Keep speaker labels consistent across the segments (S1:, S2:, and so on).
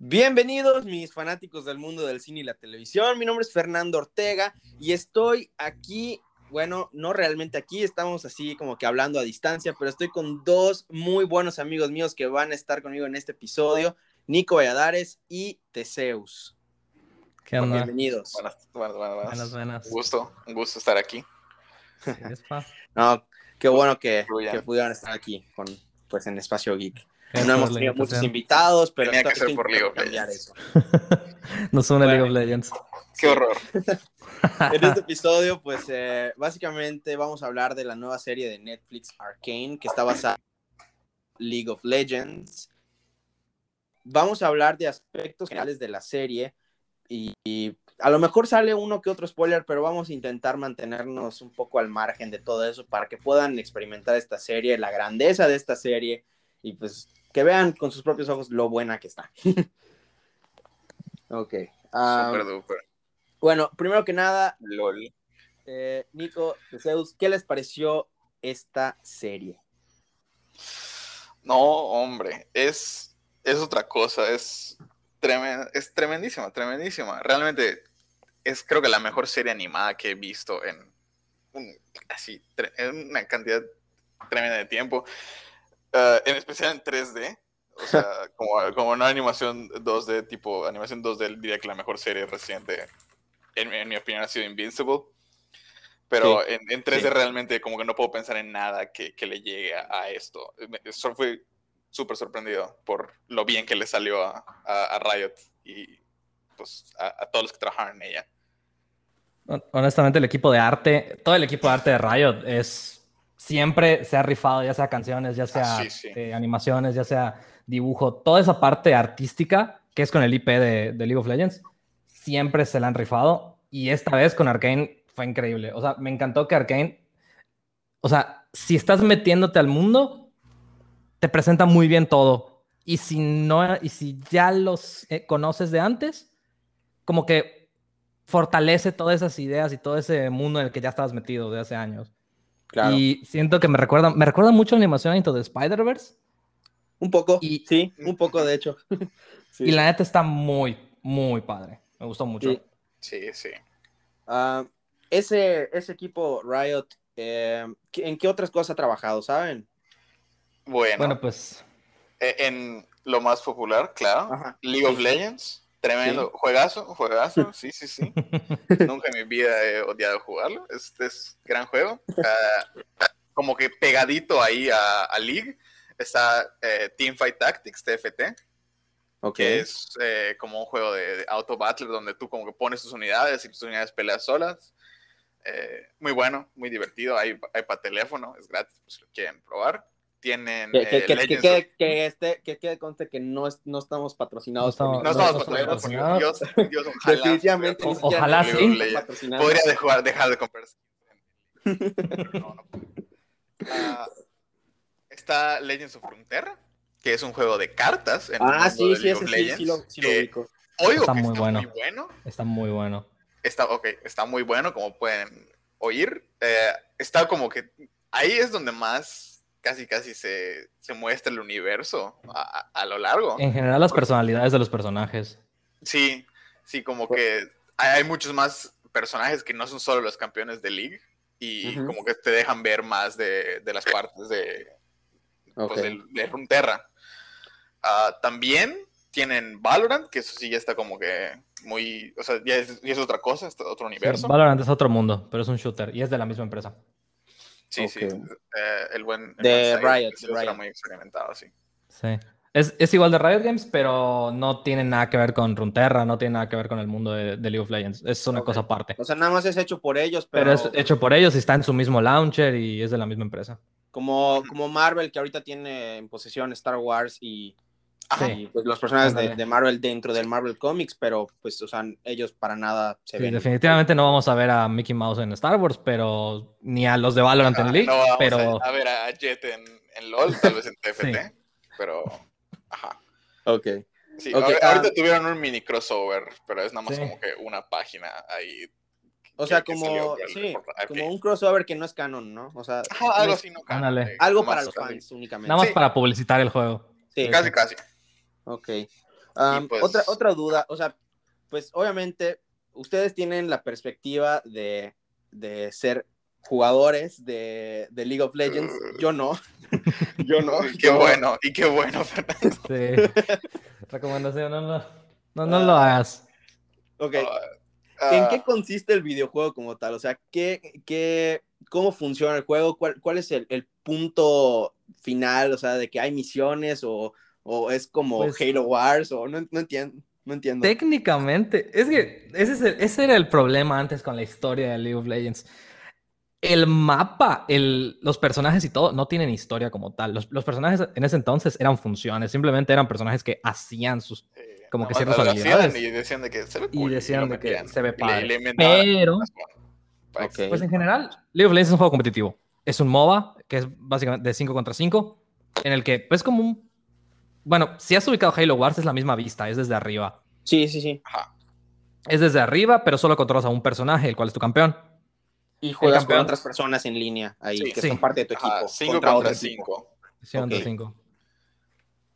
S1: Bienvenidos mis fanáticos del mundo del cine y la televisión. Mi nombre es Fernando Ortega y estoy aquí, bueno, no realmente aquí, estamos así como que hablando a distancia, pero estoy con dos muy buenos amigos míos que van a estar conmigo en este episodio, Nico Valladares y Teseus.
S2: ¿Qué onda?
S1: Bienvenidos.
S3: Buenas, buenas, buenas.
S2: Buenas, buenas.
S3: Un gusto, un gusto estar aquí.
S1: No, qué bueno que, que pudieran estar aquí con, pues, en Espacio Geek. No hemos tenido muchos invitados, pero
S3: Tenía que ser por League of
S1: cambiar
S3: Legends.
S1: eso.
S2: Nos une League of
S1: Bueno.
S2: Legends.
S3: Qué horror.
S1: En este episodio, pues eh, básicamente vamos a hablar de la nueva serie de Netflix Arcane, que está basada en League of Legends. Vamos a hablar de aspectos generales de la serie y, y a lo mejor sale uno que otro spoiler, pero vamos a intentar mantenernos un poco al margen de todo eso para que puedan experimentar esta serie, la grandeza de esta serie y pues que vean con sus propios ojos lo buena que está. ok. ah,
S3: Super duper.
S1: bueno, primero que nada,
S3: LOL.
S1: eh, Nico, Zeus, ¿qué les pareció esta serie?
S3: No, hombre, es, es otra cosa, es, tremen- es tremendísima, tremendísima. Realmente es creo que la mejor serie animada que he visto en un- así, en una cantidad tremenda de tiempo, Eh, en especial en 3D. O sea, como, como no animación 2D, tipo animación 2D, diría que la mejor serie reciente, en, en mi opinión, ha sido Invincible. Pero en, en 3D
S1: Sí.
S3: realmente como que no puedo pensar en nada que, que le llegue a, esto. Solo fui súper sorprendido por lo bien que le salió a, a- a Riot y pues a, a todos los que trabajaron en ella.
S2: Hon- Honestamente, el equipo de arte, todo el equipo de arte de Riot es siempre se ha rifado, ya sea canciones, ya sea
S3: Ah, sí, sí.
S2: eh, animaciones, ya sea dibujo, toda esa parte artística que es con el IP de, de League of Legends, siempre se la han rifado y esta vez con Arkane fue increíble. O sea, me encantó que Arkane, o sea, si estás metiéndote al mundo, te presenta muy bien todo. Y si no, y si ya los eh, conoces de antes, como que fortalece todas esas ideas y todo ese mundo en el que ya estabas metido de hace años.
S1: Claro.
S2: Y siento que me recuerda, me recuerda mucho a la animación Into the Spider-Verse.
S1: un poco,
S2: y-
S1: sí, un poco de hecho. Sí.
S2: Y la neta está muy, muy padre. Me gustó mucho.
S1: Sí.
S3: Sí, sí.
S1: Ah, ese, ese equipo Riot, eh, ¿qué- ¿en qué otras cosas ha trabajado, saben?
S3: Bueno,
S2: Bueno, pues
S3: e- en lo más popular, claro,
S1: Ajá.
S3: League of. Legends, tremendo, juegazo, juegazo, sí, sí, sí. Nunca en mi vida he odiado jugarlo, este es gran juego. Como que pegadito ahí a, a League está eh, Teamfight Tactics, TFT,
S1: Ok.
S3: que es eh, como un juego de, de auto battler donde tú como que pones tus unidades y tus unidades peleas solas. Eh, muy bueno, muy divertido, hay, hay para teléfono, es gratis, pues si lo quieren probar. Tienen
S1: Que, que,
S3: eh,
S1: que, que,
S3: Legends
S1: que,
S3: of-
S1: que este, que quede conste que no, es- no estamos patrocinados.
S2: No
S1: por
S3: No
S2: No,
S3: estamos patrocinados porque Dios, Dios, ojalá
S1: Definitivamente
S2: O-
S1: siquiera
S2: ojalá sí.
S1: patrocinados.
S3: Podría dejar, dejar de comprar. Pero no, no. Ah, está Legends of Frontera, que es un juego de cartas. En
S1: Ah, sí, sí, ese
S3: of
S1: sí, sí
S3: Legends,
S1: lo, sí lo
S3: que
S1: ubico.
S3: Oigo
S2: Está
S3: que
S2: muy
S3: está
S2: bueno.
S3: muy bueno.
S2: está muy bueno.
S3: Está, ok, está muy bueno, como pueden oír. Eh, está como que ahí es donde más casi casi se, se muestra el universo a, a- lo largo.
S2: En general, las personalidades de los personajes.
S3: Sí, sí, como que hay, hay muchos más personajes que no son solo los campeones de League y como que te dejan ver más de, de las partes de, pues, de Runeterra. Ah, también tienen Valorant, que eso sí ya está como que muy, o sea, ya es, ya es otra cosa, es otro
S2: Sí,
S3: universo.
S2: Valorant es otro mundo, pero es un shooter y es de la misma empresa.
S3: Sí, sí. Eh, el buen. el
S1: De Riot,
S3: ese
S1: de
S3: era
S1: Riot.
S3: muy experimentado, sí.
S2: Sí. Es, es igual de Riot Games, pero no tiene nada que ver con Runeterra, no tiene nada que ver con el mundo de, de League of Legends. Es una cosa aparte.
S1: O sea, nada más es hecho por ellos, pero,
S2: Pero es hecho por ellos y está en su mismo launcher y es de la misma empresa.
S1: como, como Marvel, que ahorita tiene en posesión Star Wars y,
S3: Ajá.
S1: y, pues, los personajes de, Marvel dentro del Marvel Comics, pero pues, o sea, ellos para nada se
S2: Sí,
S1: ven.
S2: definitivamente no vamos a ver a Mickey Mouse en Star Wars, pero ni a los de Valorant en
S3: Ah,
S2: League,
S3: no vamos
S2: pero
S3: a, ver a Jet en, en LOL, tal vez en TFT, pero. Ajá.
S1: Ok.
S3: Sí,
S1: Ok,
S3: ahor-
S1: ah.
S3: ahorita tuvieron un mini crossover, pero es nada más
S2: Sí.
S3: como que una página ahí.
S1: O sea,
S3: que
S1: como, sí,
S3: la-
S1: como un crossover que no es canon, ¿no? O sea,
S3: Ajá, algo así, ¿no?
S2: Ándale.
S3: Eh,
S1: algo para los fans únicamente.
S2: nada más
S3: Sí.
S2: para publicitar el juego.
S1: Sí,
S3: Casi, casi.
S1: Ok. Um,
S3: pues-
S1: otra, otra duda, o sea, pues obviamente ustedes tienen la perspectiva de, de ser jugadores de, de League of Legends. Yo no. Yo no.
S3: Y qué
S1: Yo-
S3: bueno, y qué bueno, Fernando.
S2: Sí. Recomendación, no, no, no, no lo hagas.
S1: Ok.
S3: Ah,
S1: ¿En qué consiste el videojuego como tal? O sea, ¿qué, qué, ¿cómo funciona el juego? ¿Cuál, cuál es el, el punto final? O sea, de que hay misiones o, o es como
S2: Pues-
S1: Halo Wars o no, no entiendo. No entiendo.
S2: Técnicamente, es que ese, es el- ese era el problema antes con la historia de League of Legends. El mapa, el, los personajes y todo no tienen historia como tal. Los, los personajes en ese entonces eran funciones, simplemente eran personajes que hacían sus... como que
S3: nada
S2: ciertas habilidades.
S3: Y decían de que se ve
S2: Y
S3: cool,
S2: decían
S3: lo
S2: de que se ve
S3: Y le-
S2: padre.
S3: y le inventaban
S2: Pero,
S3: más, para
S1: Ok.
S3: que-
S2: pues en general, League of Legends es un juego competitivo. Es un MOBA, que es básicamente de 5 contra 5, en el que es como un... Bueno, si has ubicado Halo Wars es la misma vista, es desde arriba.
S1: Sí, sí, sí.
S3: Ajá.
S2: Es desde arriba, pero solo controlas a un personaje, el cual es tu campeón.
S1: Y juegas
S2: campeón.
S1: con otras personas en línea ahí,
S3: Sí.
S1: que
S2: Sí.
S1: son parte de tu
S3: Ajá,
S1: equipo.
S3: cinco
S1: contra
S3: contra cinco.
S2: Sí, contra
S1: Ok.
S2: cinco.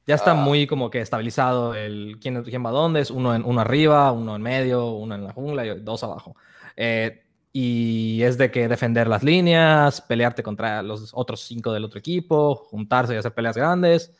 S2: Ya está
S3: Ah.
S2: muy como que estabilizado el quién, quién va a dónde, es uno, en, uno arriba, uno en medio, uno en la jungla y dos abajo. Eh, y es de que defender las líneas, pelearte contra los otros cinco del otro equipo, juntarse y hacer peleas grandes.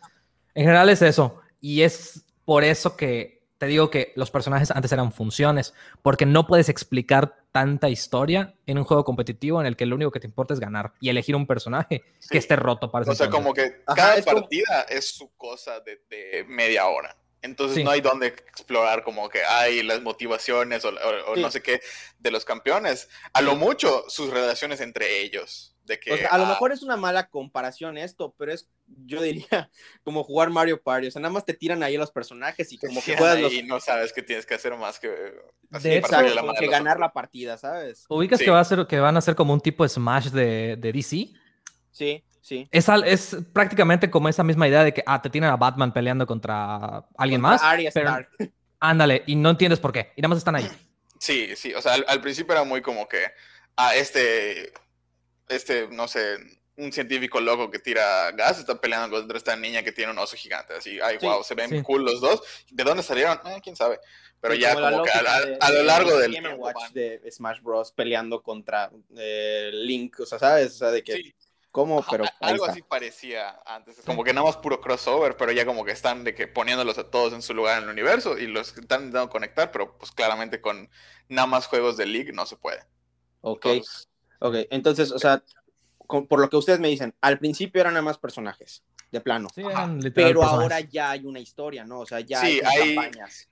S2: En general es eso. Y es por eso que te digo que los personajes antes eran funciones, porque no puedes explicar tanta historia en un juego competitivo en el que lo único que te importa es ganar y elegir un personaje
S3: Sí.
S2: que esté roto para
S3: O sea,
S2: entonces.
S3: como que
S1: Ajá,
S3: cada
S1: es como-
S3: partida es su cosa de, de media hora. Entonces
S2: Sí.
S3: no hay donde explorar como que hay las motivaciones o, o- o
S1: Sí.
S3: no sé qué de los campeones. A lo mucho sus relaciones entre ellos. De que,
S1: O sea, a lo
S3: ah,
S1: mejor es una mala comparación esto, pero es, yo diría, como jugar Mario Party. O sea, nada más te tiran ahí los personajes y como que juegas
S3: ahí
S1: los...
S3: y no sabes qué tienes que hacer más que así,
S2: De
S3: la
S1: que
S3: a
S1: ganar
S3: otros.
S1: la partida, ¿sabes?
S2: ¿Ubicas
S3: Sí.
S2: que, va a ser, que van a ser como un tipo de Smash de, de DC?
S1: Sí, sí.
S2: Es, al- es prácticamente como esa misma idea de que, ah, te tienen a Batman peleando contra alguien
S1: Contra
S2: más.
S1: Arya
S2: pero-. Ándale, y no entiendes por qué. Y nada más están ahí.
S3: Sí, sí, o sea, al, al principio era muy como que, ah, este, este, no sé, un científico loco que tira gas está peleando contra esta niña que tiene un oso gigante, así, ay,
S1: Sí,
S3: wow, se ven
S2: sí.
S3: cool los dos. ¿De dónde salieron? Eh, quién sabe. Pero
S1: Sí,
S3: ya como que a, a-
S1: de-
S3: a lo
S1: de
S3: largo del
S1: Game
S3: tiempo
S1: Watch de Smash Bros. peleando contra eh, Link, o sea, ¿sabes? O sea, de que. ¿cómo? Pero
S3: algo así parecía antes, como que nada más puro crossover, pero ya como que están de que poniéndolos a todos en su lugar en el universo y los están intentando conectar, pero pues claramente con nada más juegos de League no se puede.
S1: Ok,
S3: Entonces,
S1: ok. Entonces, o sea, con- por lo que ustedes me dicen, al principio eran nada más personajes, de plano.
S2: Sí, eran literal
S1: Pero
S2: personajes.
S1: ahora ya hay una historia, ¿no? O sea, ya
S3: Sí,
S1: hay,
S3: hay-
S1: campañas.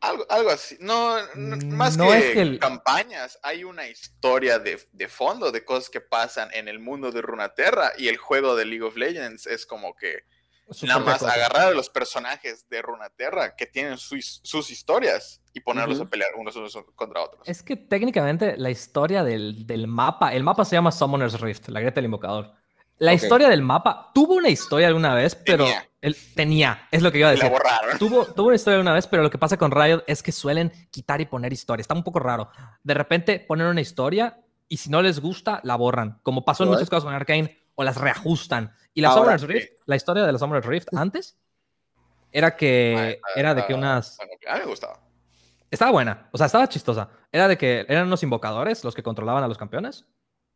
S3: Algo, algo así. No, no- más
S2: No
S3: que,
S2: es que el-
S3: campañas, hay una historia de, de fondo de cosas que pasan en el mundo de Runaterra y el juego de League of Legends es como que nada más
S2: cosa.
S3: agarrar a los personajes de Runaterra que tienen sus, sus historias y ponerlos a pelear unos, unos contra otros.
S2: Es que técnicamente la historia del, del mapa, el mapa se llama Summoner's Rift, la grieta del invocador. La historia del mapa tuvo una historia alguna vez, pero
S3: Tenía.
S2: él tenía, es lo que iba a
S3: Y la
S2: decir.
S3: borraron.
S2: Tuvo, tuvo una historia una vez, pero lo que pasa con Riot es que suelen quitar y poner historia. Está un poco raro. De repente ponen una historia y si no les gusta, la borran. Como pasó en
S1: What?
S2: muchos casos con Arkane, o las reajustan. Y la
S1: Ahora,
S2: Summoner's Rift, la historia de la Summoner's Rift antes, era que
S3: Ah,
S2: era de que
S3: ah,
S2: unas...
S3: a mí me gustaba.
S2: Estaba buena, o sea, estaba chistosa. Era de que eran unos invocadores los que controlaban a los campeones.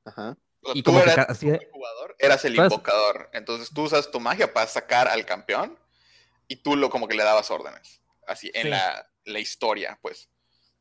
S1: Ajá.
S2: Y
S3: tú
S2: como
S3: eras
S2: así de-
S3: el jugador, eras el
S2: ¿Sabes?
S3: invocador. Entonces tú usas tu magia para sacar al campeón y tú lo como que le dabas órdenes. Así, en
S2: Sí.
S3: la, la historia, pues.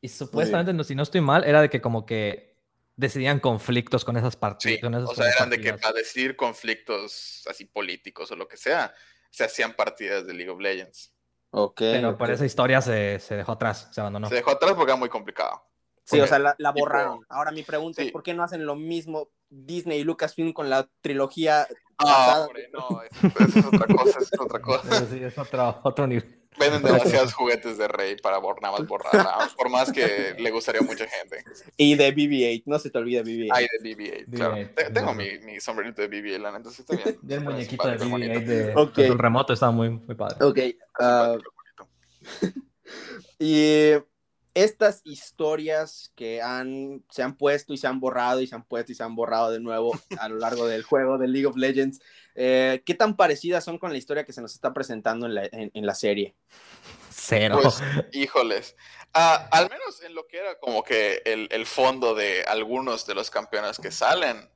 S2: Y supuestamente, no, si no estoy mal, era de que como que decidían conflictos con esas partidas.
S3: Sí, o sea, eran de que para decidir conflictos así políticos o lo que sea, se hacían partidas de League of Legends.
S1: Ok.
S2: Pero por esa historia se, se dejó atrás, se abandonó.
S3: Se dejó atrás porque era muy complicado.
S1: Sí, o sea, la, la
S3: tipo,
S1: borraron. Ahora mi pregunta
S3: sí.
S1: es, ¿por qué no hacen lo mismo Disney y Lucasfilm con la trilogía
S3: Ah, hombre, no, eso, eso es otra cosa, eso es otra cosa.
S2: Pero sí, es otro, otro nivel.
S3: Venden demasiados juguetes de Rey para bor- nada más borrarla, por más que le gustaría a mucha gente.
S1: Y de BB-8, no se te olvide BB-8.
S3: Hay de BB-8, claro.
S2: BB-8,
S3: Te- Tengo
S2: no.
S3: mi, mi sombrerito de BB-8, la neta, sí está bien.
S2: Y el
S3: Está
S2: muñequito de
S3: súper bonito.
S2: BB-8 de
S1: Ok.
S2: control remoto estaba muy, muy padre.
S1: Ok.
S3: bonito.
S1: y estas historias que han, se han puesto y se han borrado y se han puesto y se han borrado de nuevo a lo largo del juego de League of Legends, eh, ¿qué tan parecidas son con la historia que se nos está presentando en la, en, en la serie?
S2: Cero.
S3: Pues, híjoles. Ah, al menos en lo que era como que el, el, fondo de algunos de los campeones que salen.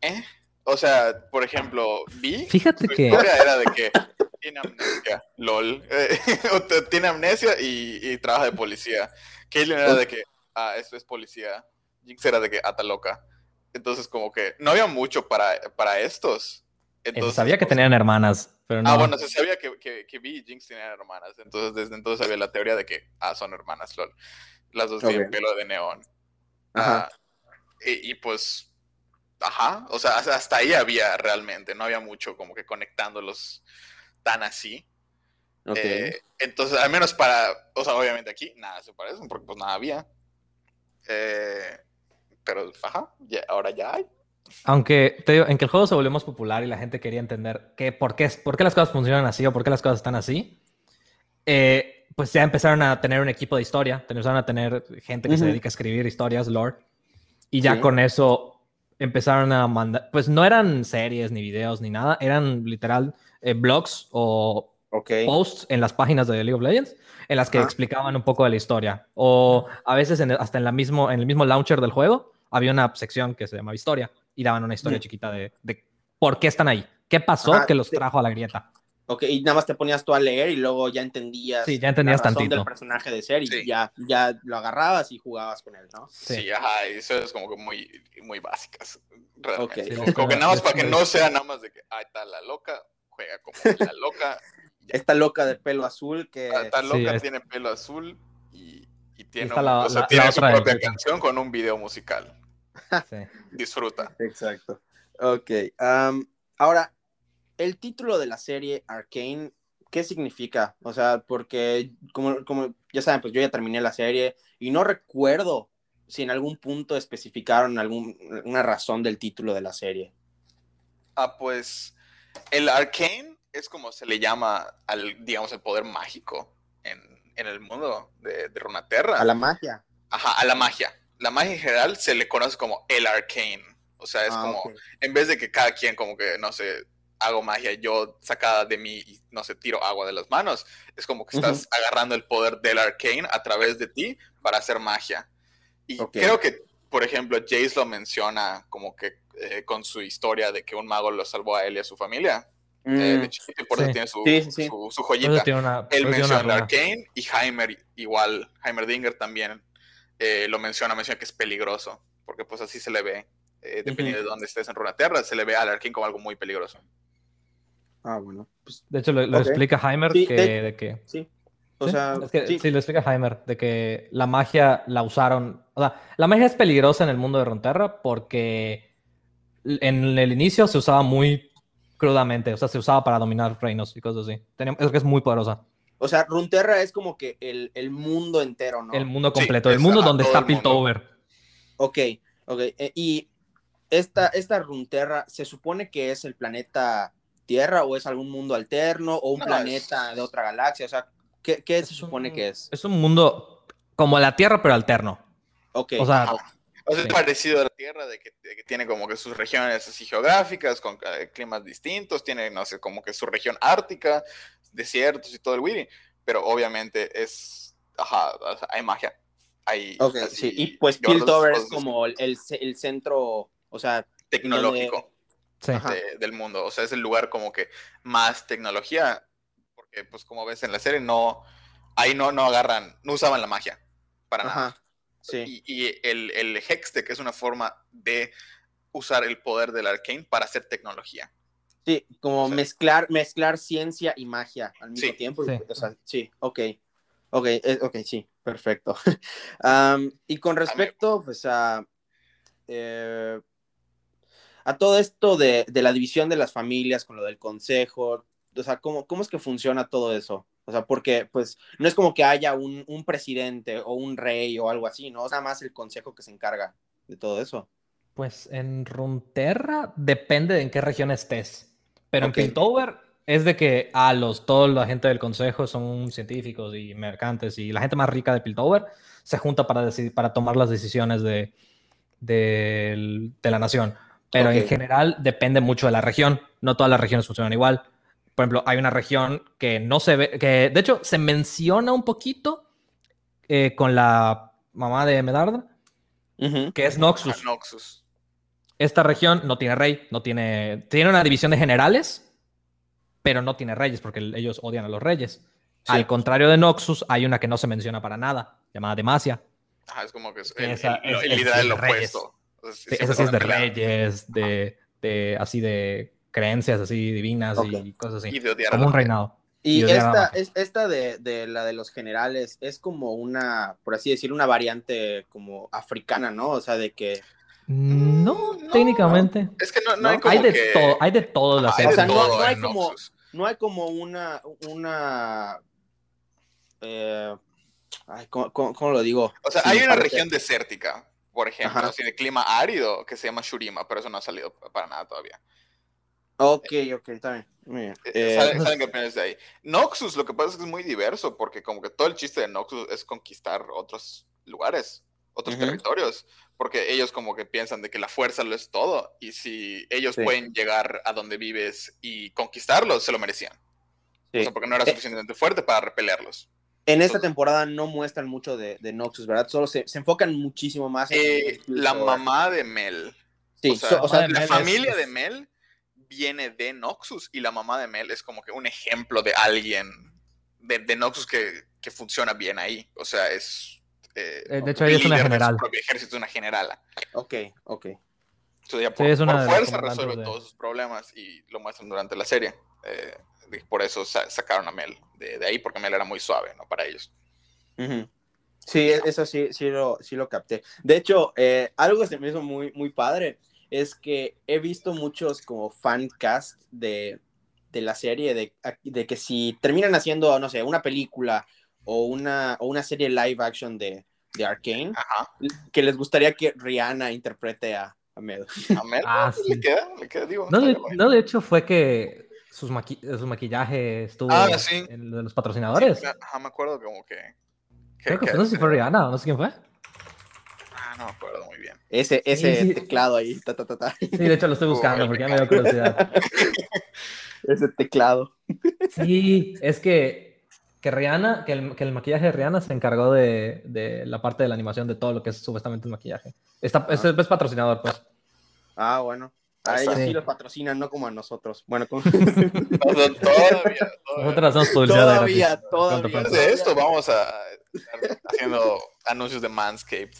S3: ¿Eh? O sea, por ejemplo, vi.
S2: Fíjate
S3: su
S2: que.
S3: historia era de que tiene amnesia, lol. Eh, tiene amnesia y, y, trabaja de policía. Caitlyn era de que, ah, esto es policía. Jinx era de que, ata loca. Entonces, como que no había mucho para, para estos.
S2: Entonces, sabía que tenían hermanas, pero no.
S3: Ah, bueno, se sabía que, que, que Vi y Jinx tenían hermanas. Entonces, desde entonces había la teoría de que, ah, son hermanas, lol. Las dos okay. tienen pelo de neón.
S1: Ajá.
S3: Ah, y, y, pues, ajá. O sea, hasta ahí había realmente. No había mucho como que conectándolos tan así.
S1: Okay.
S3: Eh, entonces, al menos para, o sea, obviamente aquí nada se parece, porque pues nada había. Eh, pero, ajá, ya, ahora ya hay.
S2: Aunque te digo, en que el juego se volvió más popular y la gente quería entender que, por, qué, por qué las cosas funcionan así o por qué las cosas están así, eh, pues ya empezaron a tener un equipo de historia, empezaron a tener gente que uh -huh. se dedica a escribir historias, lore, y ya sí. con eso empezaron a mandar, pues no eran series ni videos ni nada, eran literal eh, blogs o
S1: okay.
S2: posts en las páginas de League of Legends en las que Ajá. explicaban un poco de la historia. O a veces en, hasta en, la mismo, en el mismo launcher del juego había una sección que se llamaba historia y daban una historia mm. chiquita de, de, por qué están ahí, qué pasó Ajá, que los trajo a la grieta.
S1: Ok, y nada más te ponías tú a leer y luego ya entendías,
S2: sí, ya entendías
S1: la razón
S2: tantito.
S1: del personaje de ser y
S3: Sí.
S1: ya, ya lo agarrabas y jugabas con él, ¿no?
S3: Sí,
S2: Sí.
S3: ajá, eso es como que muy, muy básicas. Realmente.
S1: Ok.
S3: Como, como que nada más para que no sea nada más de que, ah, está la loca, juega como la loca.
S1: Esta loca de pelo azul que...
S3: Ah, Está loca,
S2: Sí, es-
S3: tiene pelo azul y, y tiene, un-
S2: la-
S3: o sea,
S2: la-
S3: tiene
S2: la
S3: su propia
S2: de-
S3: canción con un video musical.
S2: Sí.
S3: Disfruta.
S1: Exacto. Ok. um, ahora, el título de la serie Arcane, ¿qué significa? O sea, porque como, como ya saben, pues yo ya terminé la serie y no recuerdo si en algún punto especificaron algún, una razón del título de la serie.
S3: Ah, pues el arcane es como se le llama al, digamos, el poder mágico en, en el mundo de, de Runaterra.
S1: A la magia.
S3: Ajá, a la magia. La magia en general se le conoce como el arcane. O sea, es
S1: Ah,
S3: como, en vez de que cada quien como que, no sé, hago magia yo sacada de mí y, no sé, tiro agua de las manos, es como que estás agarrando el poder del arcane a través de ti para hacer magia. Y
S1: Ok.
S3: creo que, por ejemplo, Jace lo menciona como que eh, con su historia de que un mago lo salvó a él y a su familia. eh,
S1: Mm,
S3: de chiquito, y por eso tiene su,
S1: Sí, sí, sí.
S3: su, joyita.
S2: tiene una,
S3: Él menciona. Arcane y Heimer igual, Heimerdinger también eh, lo menciona, menciona que es peligroso, porque pues así se le ve, eh, dependiendo de dónde estés en Runaterra, se le ve al Arcane como algo muy peligroso.
S1: Ah, bueno. Pues
S2: De hecho, lo, explica Heimer
S1: Sí,
S2: que,
S1: de-
S2: de que
S1: sí. O
S2: ¿Sí?
S1: sea,
S2: es que,
S1: sí.
S2: sí. lo explica Heimer, de que la magia la usaron. O sea, la magia es peligrosa en el mundo de Runeterra porque en el inicio se usaba muy crudamente, o sea, se usaba para dominar reinos y cosas así. Es que es muy poderosa.
S1: O sea, Runterra es como que el, el mundo entero, ¿no?
S2: El mundo
S3: Sí,
S2: completo, el mundo donde está. Piltover.
S1: Ok, ok. Eh, y esta, esta Runterra, ¿se supone que es el planeta Tierra o es algún mundo alterno o un
S3: No,
S1: planeta
S3: es-
S1: de otra galaxia? O sea, ¿qué, qué se supone
S2: un-
S1: que es?
S2: Es un mundo como la Tierra, pero alterno.
S1: Ok,
S2: O sea,
S3: Ajá. O sea,
S2: Sí.
S3: es parecido a la Tierra, de que, de que tiene como que sus regiones así geográficas, con eh, climas distintos, tiene, no sé, como que su región ártica, desiertos y todo el Wiri, pero obviamente es, ajá, o sea, hay magia. Hay
S1: ok,
S3: así,
S1: sí. Y pues Piltover es como el, el ce- el centro, o sea,
S3: tecnológico.
S1: Ajá.
S3: de- del mundo. O sea, es el lugar como que más tecnología, porque pues como ves en la serie, no, ahí no, no agarran, no usaban la magia para nada.
S1: Sí.
S3: Y, y el, el Hextech es una forma de usar el poder del Arcane para hacer tecnología.
S1: Sí, como mezclar, mezclar ciencia y magia al mismo
S3: Sí.
S1: tiempo.
S2: Sí.
S1: O sea, sí, ok. Ok, eh, ok, sí, perfecto. Y con respecto, pues, a, eh, a todo esto de, de la división de las familias con lo del consejo, o sea, ¿cómo, cómo es que funciona todo eso? O sea, porque, pues, no es como que haya un, un presidente o un rey o algo así, ¿no? Es nada más el consejo que se encarga de todo eso.
S2: Pues en Runeterra depende de en qué región estés. Pero
S1: Ok.
S2: en Piltover es de que a los, toda la gente del consejo son científicos y mercantes y la gente más rica de Piltover se junta para, decidir, para tomar las decisiones de, de, de la nación. Pero en
S1: Ok.
S2: general depende mucho de la región. No todas las regiones funcionan igual. Por ejemplo, hay una región que no se ve, que de hecho se menciona un poquito eh, con la mamá de Medarda,
S1: Ujú.
S2: que es Noxus.
S3: Noxus.
S2: Esta región no tiene rey, no tiene. Tiene una división de generales, pero no tiene reyes porque ellos odian a los reyes.
S1: Sí.
S2: Al contrario de Noxus, hay una que no se menciona para nada, llamada Demacia.
S3: Ajá, es como que es
S2: Sí,
S3: el,
S2: esa
S3: el-
S2: es-
S3: el
S2: es
S3: líder del opuesto. Entonces,
S2: Sí,
S3: siempre
S2: Esa sí es de reyes, de, de así de creencias así divinas y cosas así.
S3: Y de odiar a
S2: Como un reinado.
S1: Y esta, es, esta de, de la de los generales es como una, por así decir, una variante como africana, ¿no? O sea, de que...
S2: No,
S3: No,
S2: técnicamente.
S3: Es que no, no
S1: ¿No?
S3: hay como
S2: Hay de
S3: que...
S2: todo, hay de todo en la
S3: Ajá, hay
S2: serie.
S3: de
S1: O sea, no- hay como-. No hay como una, una... eh, ay, ¿cómo, cómo- cómo lo digo?
S3: O sea, hay una región desértica, por ejemplo, así de clima árido que se llama Shurima, pero eso no ha salido para nada todavía.
S1: Ok, ok, está bien.
S3: Eh,
S1: Eh,
S3: ¿Saben, saben qué opinas de ahí? Noxus, lo que pasa es que es muy diverso, porque como que todo el chiste de Noxus es conquistar otros lugares, otros
S1: Ujú.
S3: territorios, porque ellos como que piensan de que la fuerza lo es todo, y si ellos
S1: Sí.
S3: pueden llegar a donde vives y conquistarlos, se lo merecían.
S1: sí.
S3: O sea, porque no era
S1: Eh,
S3: suficientemente fuerte para repelerlos.
S1: En esta temporada no muestran mucho de, de Noxus, ¿verdad? Solo se, se enfocan muchísimo más en...
S3: Eh, la mamá de Mel,
S1: Sí,
S3: o sea,
S1: so- o sea,
S3: la
S2: Mel
S3: familia
S2: es-
S3: de Mel viene de Noxus y la mamá de Mel es como que un ejemplo de alguien de, de Noxus que, que funciona bien ahí. O sea, es... eh,
S2: Eh, de hecho, ella es una
S3: de su
S2: general.
S3: propio ejército, es una generala.
S1: ok, ok.
S3: Entonces ella
S2: Sí,
S3: por,
S2: es una
S3: por fuerza resuelve
S2: de-
S3: todos sus problemas y lo muestran durante la serie. Eh, y por eso sa- sacaron a Mel de, de ahí, porque Mel era muy suave, ¿no? Para ellos.
S1: Ujú. Sí, e- eso sí, sí lo, sí lo capté. De hecho, eh, algo que se me hizo muy, muy padre es que he visto muchos como fan cast de, de la serie, de, de que si terminan haciendo, no sé, una película o una, o una serie live action de, de Arkane,
S3: Ajá.
S1: que les gustaría que Rihanna interprete a, a Mel.
S3: A Mel
S2: Ah,
S3: pues,
S2: sí.
S3: le queda, le queda, digo.
S2: No, de, no, hecho fue que sus maqui- su maquillaje estuvo
S3: Ah, sí.
S2: en lo de los patrocinadores.
S3: Sí, ajá, me acuerdo como que... que-
S2: Creo que
S3: que-
S2: fue, no sé si fue Rihanna o no sé quién fue.
S3: Ah, no me acuerdo muy bien.
S1: Ese, ese
S2: sí.
S1: teclado ahí, ta, ta, ta, ta.
S2: Sí, de hecho lo estoy buscando porque ya me dio curiosidad.
S1: ese teclado.
S2: Sí, es que, que Rihanna, que el, que el maquillaje de Rihanna se encargó de, de la parte de la animación de todo lo que es supuestamente el maquillaje. Está, es, es patrocinador, pues.
S1: Ah, bueno. A ellos sí
S2: Sí.
S1: los patrocinan, no como a nosotros. Bueno, como...
S3: Todavía, todavía.
S2: Nosotros hacemos publicidad
S1: Todavía,
S2: gratis.
S1: todavía.
S3: Después de esto vamos a estar haciendo anuncios de Manscaped.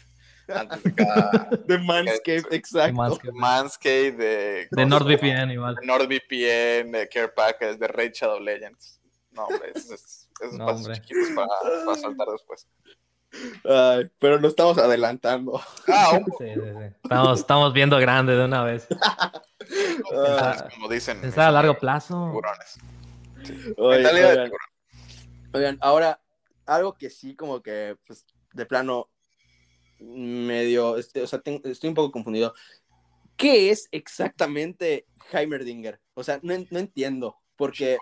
S3: Antes de cada
S1: de Manscaped, exacto.
S2: Manscaped.
S3: Manscaped, de,
S2: De NordVPN igual.
S3: de NordVPN, de Care Package, de Raid Shadow Legends. No, hombre, esos, esos esos
S2: No,
S3: pasos
S2: hombre.
S3: chiquitos para, para saltar después.
S1: Ay, pero no estamos adelantando.
S3: Ah, un
S2: Sí, sí, sí. Estamos, estamos viendo grande de una vez.
S3: poco,
S2: Ah.
S3: como dicen.
S2: Pensar a largo plazo.
S3: Tiburones.
S1: Oye, oigan, oigan, ahora, algo que sí, como que, pues, de plano, medio, este, o sea, estoy un poco confundido. ¿Qué es exactamente Heimerdinger? O sea, no, no entiendo, porque,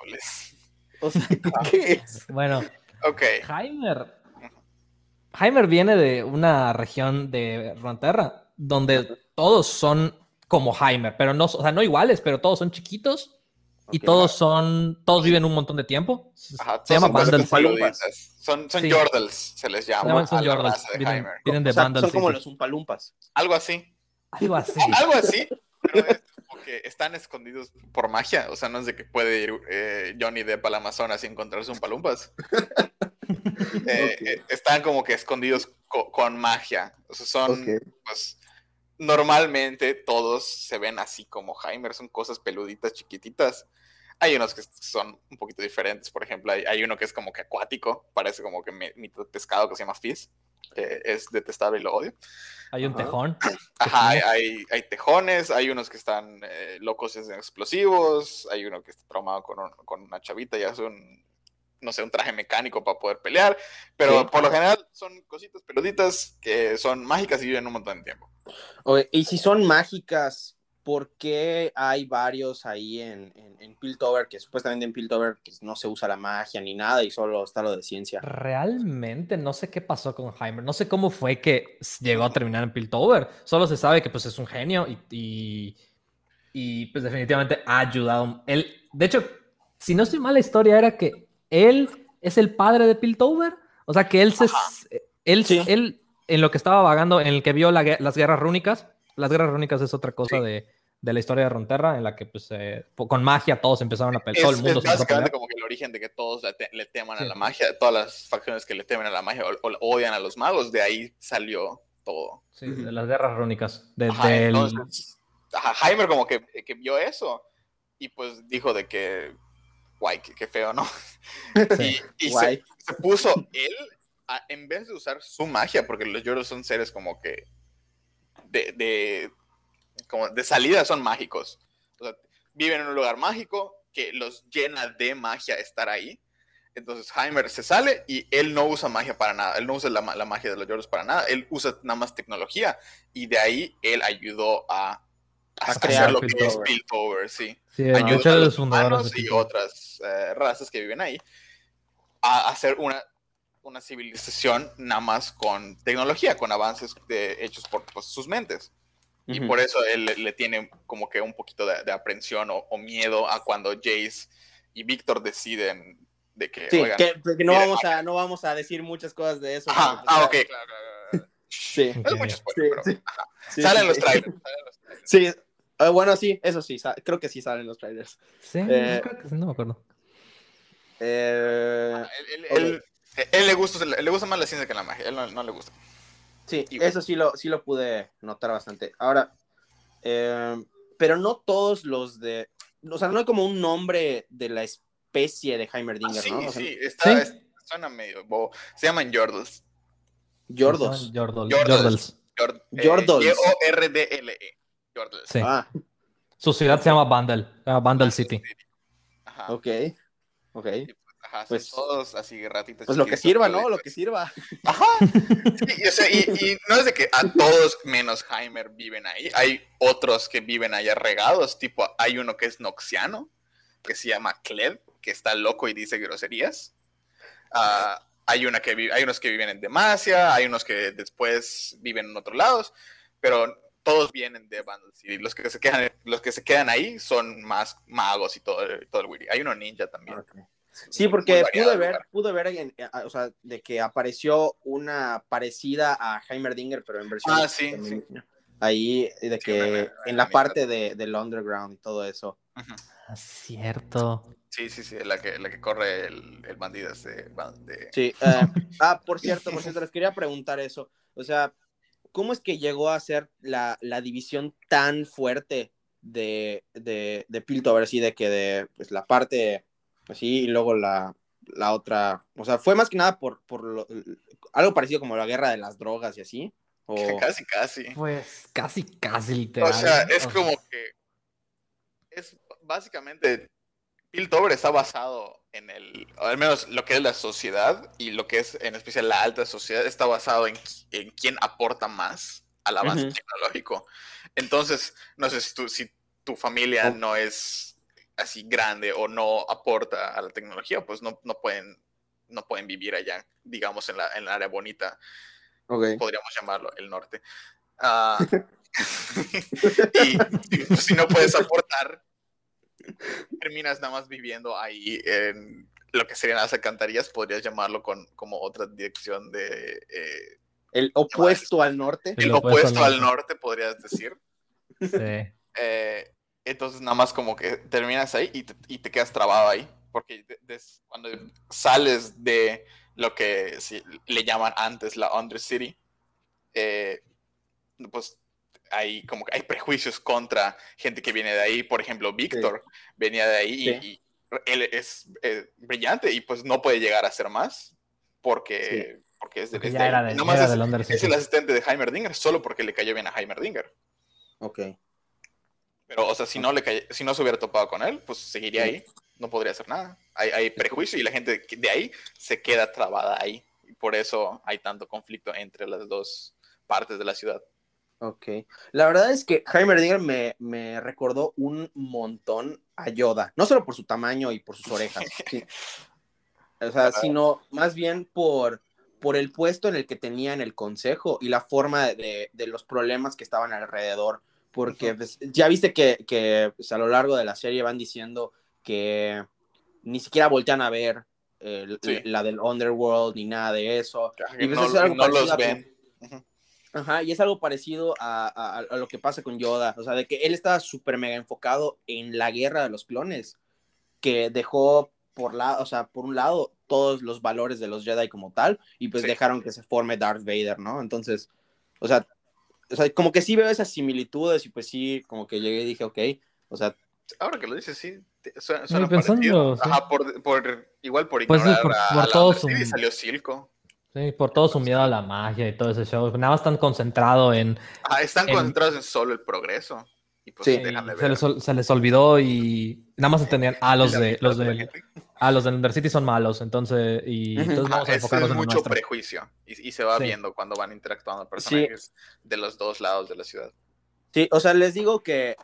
S1: o sea, ¿qué es?
S2: Bueno,
S3: Ok.
S2: Heimer. Heimer viene de una región de Runeterra donde todos son como Heimer, pero no, o sea, no iguales, pero todos son chiquitos y todos son, todos viven un montón de tiempo.
S3: Ajá,
S2: Se llama Vandals.
S3: Son, son
S2: Sí.
S3: Yordles, se les
S2: Se
S3: llama.
S2: llaman- son
S3: de
S2: vienen, de
S1: O sea, son como
S2: City.
S1: los Umpalumpas.
S3: Algo así.
S2: Algo así.
S3: Algo así, pero es como que están escondidos por magia. O sea, no es de que puede ir eh, Johnny Depp al Amazonas y encontrarse un palumpas. Eh, eh, están como que escondidos co- con magia. O sea, son, pues, normalmente todos se ven así como Heimer, son cosas peluditas, chiquititas. Hay unos que son un poquito diferentes, por ejemplo, hay, hay uno que es como que acuático, parece como que mi- mitad pescado que se llama Fizz, que es detestable y lo odio.
S2: Hay un
S1: Ajá.
S2: tejón.
S3: Ajá, hay, hay, hay tejones, hay unos que están eh, locos y hacen explosivos, hay uno que está traumado con, un- con una chavita y hace un, no sé, un traje mecánico para poder pelear, pero
S1: Sí.
S3: por lo general son cositas peluditas que son mágicas y viven un montón de tiempo.
S1: Oye, y si son mágicas, por qué hay varios ahí en, en, en Piltover, que supuestamente en Piltover pues, no se usa la magia ni nada y solo está lo de ciencia.
S2: Realmente no sé qué pasó con Heimer, no sé cómo fue que llegó a terminar en Piltover, solo se sabe que pues es un genio y, y, y, pues definitivamente ha ayudado. Él, de hecho, si no estoy mal, la historia era que él es el padre de Piltover, o sea que él se... Él,
S1: Sí.
S2: él, en lo que estaba vagando, en el que vio la las guerras rúnicas, las guerras rúnicas es otra cosa
S3: Sí.
S2: de, de la historia de Ronterra, en la que pues eh, con magia todos empezaron a pelear, todo el
S3: Es,
S2: mundo
S3: es
S2: se a
S3: básicamente
S2: pelear.
S3: como que el origen de que todos le, te- le teman
S2: Sí.
S3: a la magia, todas las facciones que le temen a la magia o, o odian a los magos, de ahí salió todo.
S2: Sí, de las guerras rúnicas. De,
S3: Ajá,
S2: del-
S3: entonces, ajá, Heimer como que, que vio eso y pues dijo de que, guay, qué, feo, ¿no?
S2: sí.
S3: Y, y se, se puso él, a- en vez de usar su magia, porque los Yoros son seres como que de, de, como de salida son mágicos. O sea, viven en un lugar mágico que los llena de magia estar ahí. Entonces Heimer se sale y él no usa magia para nada. Él no usa la, la magia de los Yoros para nada. Él usa nada más tecnología. Y de ahí él ayudó a, a
S1: A crear
S3: lo que es
S1: Piltover.
S3: Sí
S2: Sí,
S3: ayuda a los humanos y otras eh, razas que viven ahí a hacer una, una civilización nada más con tecnología, con avances de- hechos por pues, sus mentes. Y
S1: Ujú.
S3: por eso él le- le tiene como que un poquito de, de aprensión o, o miedo a cuando Jace y Víctor deciden de que...
S1: Sí,
S3: oigan,
S1: que, que no,
S3: miren,
S1: vamos a, no vamos a decir muchas cosas de eso.
S3: ajá, ah, ok, claro, claro, claro.
S1: Sí.
S3: No mucho
S1: Sí,
S3: pero
S1: sí.
S3: salen
S1: sí,
S3: los trailers. salen los trailers.
S1: Sí, eh, bueno, sí, eso sí, creo que sí salen los trailers.
S2: Sí,
S1: Eh,
S2: creo que sí, no me acuerdo.
S1: Eh,
S3: Él, él-
S1: Ok.
S3: él- él le, gusta, le gusta más la ciencia que la magia. Él no, no le gusta.
S1: sí,
S3: y-
S1: eso sí lo, sí lo pude notar bastante. Ahora, eh, pero no todos los de, o sea, no hay como un nombre de la especie de Heimerdinger,
S3: Ah, sí,
S1: ¿no? O sea,
S3: sí, está,
S2: ¿Sí?
S3: es- suena medio bobo. Se llaman Yordles.
S1: Yordos.
S2: Jordal-
S3: Yordles.
S2: Jordals.
S3: Yord- eh,
S1: Yordles.
S3: Y-O-R-D-L-E. Yordles.
S2: Sí.
S1: Ah,
S2: Su ciudad se llama Vandal, Vandal City.
S3: Ajá.
S1: ok, ok.
S3: Pues, ajá,
S1: Pues-
S3: todos así ratitas.
S1: Pues lo que sirva, ¿no? Lo que sirva.
S3: Ajá. Sí, y, o sea, y- y no es de que a todos menos Heimer viven ahí. Hay otros que viven allá regados. Tipo, hay uno que es noxiano, que se llama Cled, que está loco y dice groserías. Ah, hay, una que hay unos que viven en Demacia, hay unos que después viven en otros lados, pero todos vienen de Vandal City. Los que se quedan, los que se quedan ahí son más magos y todo, el- todo el witty. Hay uno ninja también.
S1: Sí,
S3: Muy
S1: porque
S3: variado
S1: pude ver, pude ver, en- o sea, de que apareció una parecida a Heimerdinger, pero en versión
S3: Ah, sí,
S1: femenina. Ahí, de
S3: me-
S1: que
S3: me-
S1: en la
S3: me-
S1: parte de, del underground y todo eso.
S2: Ah, Cierto.
S3: Sí, sí, sí, la que, la que corre el, el bandido este de...
S1: Sí. eh, ah, por cierto, por cierto, les quería preguntar eso. O sea, ¿cómo es que llegó a ser la, la división tan fuerte de, de, de Piltover, así de que de pues, la parte así y luego la, la otra? O sea, ¿fue más que nada por, por lo- algo parecido como la guerra de las drogas y así? O...
S3: Casi, casi.
S2: Pues casi, casi literal.
S3: O sea, es
S2: O
S3: como que es básicamente Piltover está basado en el, o al menos lo que es la sociedad y lo que es en especial la alta sociedad está basado en, en quién aporta más al avance
S1: Ujú.
S3: tecnológico. Entonces, no sé si tu, si tu familia
S1: Oh.
S3: no es así grande o no aporta a la tecnología, pues no, no pueden no pueden vivir allá, digamos, en la, en la área bonita
S1: Ok.
S3: podríamos llamarlo, el norte. Ah, y si, si no puedes aportar, terminas nada más viviendo ahí en lo que serían las alcantarillas, podrías llamarlo con como otra dirección de... eh,
S1: El opuesto al norte.
S2: El
S3: el
S2: opuesto al
S3: norte, podrías decir.
S2: Sí.
S3: Eh, entonces nada más como que terminas ahí y te, y te quedas trabado ahí, porque de- cuando sales de lo que sí le llaman antes la Under City, eh, pues hay como que hay prejuicios contra gente que viene de ahí. Por ejemplo, Víctor venía de ahí y-
S1: Sí.
S3: y, él es eh, brillante y pues no puede llegar a ser más porque, porque es de,
S2: Porque
S3: es
S2: ya
S3: de-
S2: era, de, ya
S3: más
S2: era
S3: es-
S2: del
S3: es el asistente de Heimerdinger solo porque le cayó bien a Heimerdinger.
S1: Ok.
S3: Pero, o sea, si no, le cae- si no se hubiera topado con él, pues seguiría ahí. No podría hacer nada. Hay, hay prejuicio y la gente de- de ahí se queda trabada ahí. Y por eso hay tanto conflicto entre las dos partes de la ciudad.
S1: Ok. La verdad es que Heimerdinger me, me recordó un montón a Yoda. No solo por su tamaño y por sus orejas. sí. O sea, sino más bien por, por el puesto en el que tenía en el consejo y la forma de, de los problemas que estaban alrededor. Porque pues, ya viste que, que pues, a lo largo de la serie van diciendo que ni siquiera voltean a ver el-
S3: Sí.
S1: la del Underworld ni nada de eso. Y pues
S3: no,
S1: es algo
S3: no
S1: parecido
S3: los
S1: a-
S3: ven.
S1: Ajá, y es algo parecido a, a- a lo que pasa con Yoda, o sea, de que él estaba súper mega enfocado en la guerra de los clones, que dejó por, la, o sea, por un lado todos los valores de los Jedi como tal, y pues
S3: Sí.
S1: dejaron que se forme Darth Vader, ¿no? Entonces, o sea, o sea, como que sí veo esas similitudes y pues sí, como que llegué y dije, ok, o sea,
S3: Ahora que lo dices, sí, suena, suena
S2: pensando,
S3: parecido.
S2: sí.
S3: Ajá, por, por, igual por
S2: Pues sí,
S3: ignorar
S2: por-
S3: a,
S2: por
S3: a la
S2: todo
S3: Mercedes
S2: su-
S3: salió Silco.
S2: Sí, por todo su miedo a la magia y todo ese show. Nada más tan concentrado en.
S3: Están
S2: En-
S3: concentrados en solo el progreso. Y pues
S1: Sí.
S3: dejan de
S2: se, les, se les olvidó y nada más entendían. Ah, los de los
S3: de
S2: ah, los del Undercity son malos, entonces y entonces vamos a
S3: es,
S2: enfocarnos
S3: es
S2: en lo
S3: mucho
S2: nuestro.
S3: prejuicio. Y, y se va
S2: Sí.
S3: viendo cuando van interactuando personajes de los dos lados de la ciudad.
S1: sí, o sea, les digo que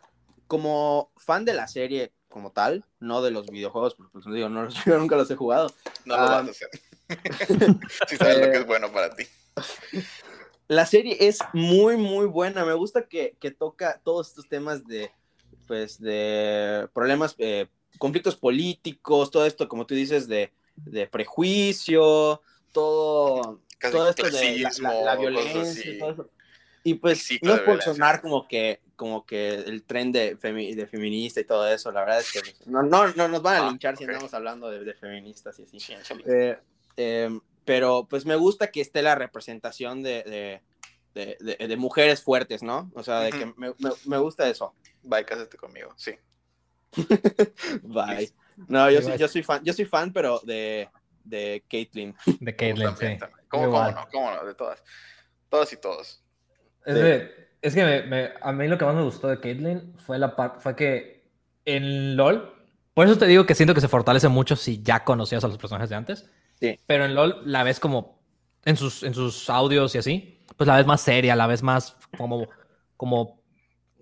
S1: como fan de la serie como tal, no de los videojuegos, porque pues digo, no, los- yo nunca los he jugado,
S3: No lo
S1: Ah.
S3: vas a hacer. si sabes lo que es bueno para ti.
S1: La serie es muy, muy buena. Me gusta que, que toca todos estos temas de, pues, de problemas, eh, conflictos políticos, todo esto, como tú dices, de, de prejuicio, todo,
S3: Casi
S1: todo esto de la, la- la violencia, y todo eso. Y pues no es por sonar como que, como que el tren de, femi- de feminista y todo eso, la verdad es que pues, no, no, no nos van a
S3: Ah,
S1: linchar si
S3: ok.
S1: andamos hablando de, de feministas y así.
S3: Sí, échale.
S1: Eh, eh, pero pues me gusta que esté la representación de, de, de- de- de mujeres fuertes, ¿no? O sea, de que
S3: Ujú.
S1: me, me- me gusta eso.
S3: Bye, cásate conmigo. Sí.
S1: Bye. No, yo
S2: Sí,
S1: soy, yo soy fan, yo soy fan, pero de, de Caitlyn.
S2: De Caitlyn, sí.
S3: ¿Cómo, cómo no? ¿Cómo no? De todas. Todas y todos.
S2: Es, de- es que me- me- a mí lo que más me gustó de Caitlyn fue la parte, fue que en LOL, por eso te digo que siento que se fortalece mucho si ya conocías a los personajes de antes.
S1: Sí.
S2: Pero en LOL la ves como en sus, en sus audios y así, pues la ves más seria, la ves más como, como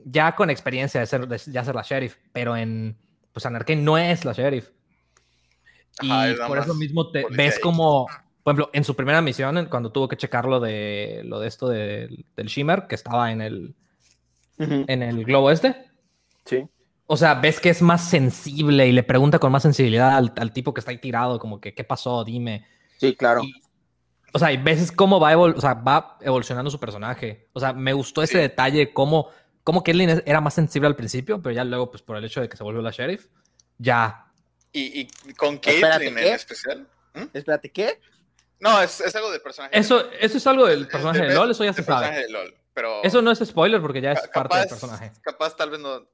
S2: ya con experiencia de ser, de ya ser la sheriff, pero en, pues Arcane no es la sheriff. Y
S3: Ajá,
S2: por eso mismo te ves como, por ejemplo, en su primera misión, cuando tuvo que checar lo de, lo de esto del- del Shimmer, que estaba en el, en el globo este.
S1: Sí.
S2: O sea, ves que es más sensible y le pregunta con más sensibilidad al, al tipo que está ahí tirado, como que, ¿qué pasó? Dime.
S1: Sí, claro.
S2: Y- o sea, y ves cómo va, evol- o sea, va evolucionando su personaje. O sea, me gustó ese
S3: Sí.
S2: detalle, cómo, cómo Caitlyn es- era más sensible al principio, pero ya luego, pues por el hecho de que se volvió la sheriff, ya.
S3: Y, y con
S1: Espérate,
S3: Caitlyn en
S1: ¿qué?
S3: especial. ¿Mm?
S1: Espérate, ¿qué?
S3: No, es, es algo del personaje.
S2: Eso, eso es algo del personaje de LOL, eso ya se sabe.
S3: personaje de LOL. Pero
S2: Eso no es spoiler porque ya es parte del personaje.
S3: Capaz, tal vez no.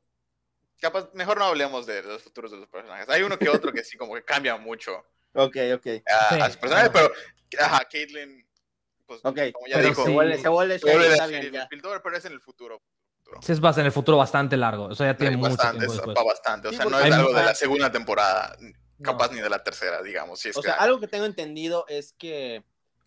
S3: Capaz, mejor no hablemos de los futuros de los personajes. Hay uno que otro que sí, como que cambia mucho
S1: Ok, ok.
S3: a,
S2: Sí,
S3: a su personaje,
S2: claro.
S3: pero. Ajá, Caitlyn. Pues,
S1: Ok,
S3: como ya
S2: pero
S3: dijo,
S1: Se vuelve, se vuelve
S3: se vuelve
S1: está bien, ya.
S3: Piltover, pero es en el futuro.
S2: Sí, es bas- en el futuro bastante largo. O sea, ya tiene
S3: Sí,
S2: mucho
S3: bastante,
S2: tiempo
S3: es
S2: después.
S3: bastante. O
S1: Sí,
S3: sea, no es algo de la segunda temporada, capaz
S2: No.
S3: ni de la tercera, digamos. Si es
S1: O
S3: que
S1: sea, algo que tengo entendido es que,